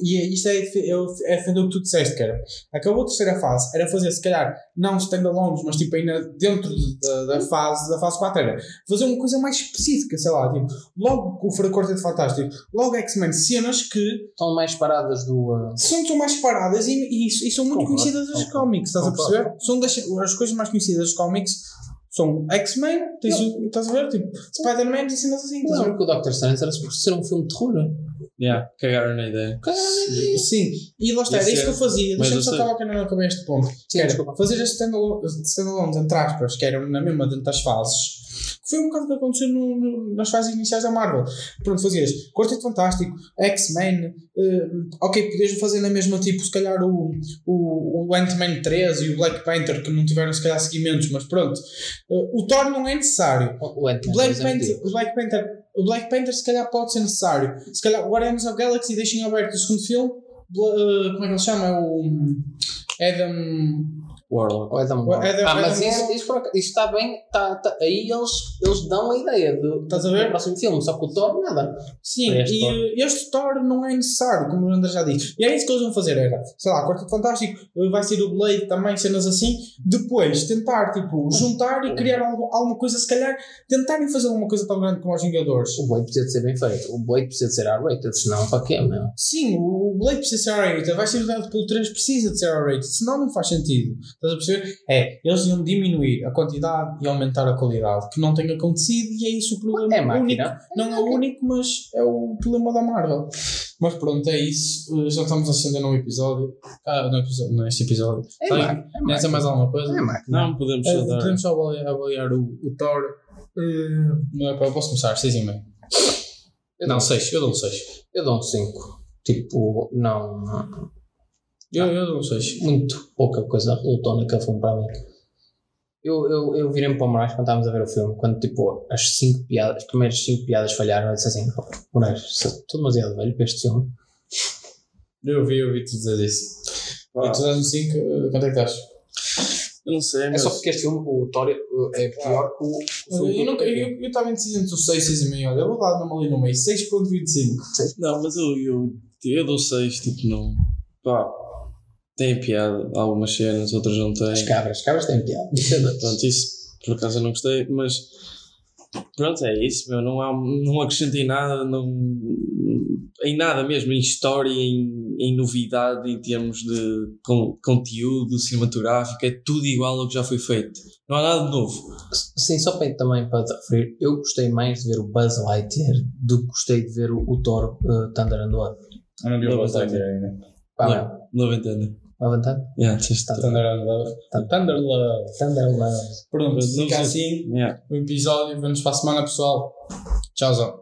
e é, isto é, é, é defender o que tu disseste, era. Acabou a terceira fase, era fazer, se calhar, não standalones, mas tipo ainda dentro de, de, da, fase, da fase 4 era fazer uma coisa mais específica, sei lá, tipo, logo com o Quarteto Fantástico, logo X-Men, cenas que. Estão mais paradas do. Uh... São, são mais paradas e, e, e são muito Concordo. conhecidas das cómics, estás Concordo. a perceber? São das, as coisas mais conhecidas dos cómics são X-Men, estás a ver? Tipo, Spider-Man e cenas assim. Mas o que o Doctor Strange era por ser um filme de terror. Yeah, cagaram na ideia. Sim, sim. e lá está, era isso que eu fazia. Deixa-me só acabar que eu não acabei este ponto. Sim, era desculpa. fazer as standalones, entre aspas, que eram na mesma dentro das fases foi um bocado o que aconteceu no, no, nas fases iniciais da Marvel. Pronto, fazias Quarteto Fantástico, X-Men, uh, ok, podias fazer na mesma tipo, se calhar o, o, o Ant-Man 3 e o Black Panther, que não tiveram se calhar seguimentos, mas pronto. Uh, o Thor não é necessário. O, Black, Panther, o Black Panther, o Black Panther se calhar pode ser necessário. Se calhar Guardians of Galaxy deixem aberto o segundo filme. Uh, como é que ele chama? É o Adam. Warlock. O Adam Warlock. Adam, ah, mas Adam isso, isso, isso, está bem. Tá, tá, aí eles, eles dão a ideia do, Estás a ver? do próximo filme, só que o Thor nada. Sim, este e Thor. este Thor não é necessário, como o André já disse. E é isso que eles vão fazer: era, sei lá, Quarteto Fantástico, vai ser o Blade também, cenas assim. Depois tentar, tipo, juntar e criar algo, alguma coisa, se calhar, tentarem fazer alguma coisa tão grande como os Vingadores. O Blade precisa de ser bem feito. O Blade precisa de ser R-rated, senão para quê, meu? Sim, o Blade precisa ser R-rated. Vai ser o Deadpool 3 precisa de ser R-rated, senão não faz sentido. Estás a perceber? É, eles iam diminuir a quantidade e aumentar a qualidade, que não tem acontecido e é isso o problema. É máquina. Único. Não é o único, mas é o problema da Marvel. Mas pronto, é isso. Uh, já estamos a acender num episódio. Ah, no episódio, neste episódio. É, máquina, é mais alguma coisa? É máquina. Não, podemos só dar. Podemos só avaliar, avaliar o, o Thor. Uh, não é para, posso começar, 6 e meio. Não, 6, eu dou um 6. Eu dou um 5. Tipo, não. Eu, eu não sei. Muito pouca coisa resultou naquele filme para mim. Eu, eu, eu virei-me para o Moraes quando estávamos a ver o filme, quando tipo as cinco piadas, as primeiras cinco piadas falharam, eu disse assim: Moraes, estou demasiado velho para este filme. Eu vi, eu vi-te dizer isso. Ah. E tu dás um 5, quanto é que estás? Eu não sei, é mas... É só porque este filme, o Thor, é pior que o, filme. Eu, eu, eu, eu estava indeciso entre o 6 e 6,5. Olha, eu vou dar mesmo ali no meio, 6,25. Não, mas eu, eu, eu dou 6, tipo, não. Pá, tem piada, algumas cenas, outras não têm. As cabras, as cabras têm piada. Pronto, isso por acaso eu não gostei, mas pronto, é isso, meu, não, há, não acrescentei nada, não, em nada mesmo, em história, em, em novidade, em termos de con, conteúdo cinematográfico, é tudo igual ao que já foi feito. Não há nada de novo. Sim, só para, também para te referir, eu gostei mais de ver o Buzz Lightyear do que gostei de ver o, o Thor uh, Thunder and Water. Eu não vi o Buzz Lightyear ainda. Ah, não, não entendo. À vontade? Yeah, está Thunder Love. Thunder Love. Thunder Love. Pronto, fica assim yeah. o episódio. Vamos para a semana, pessoal. Tchauzão.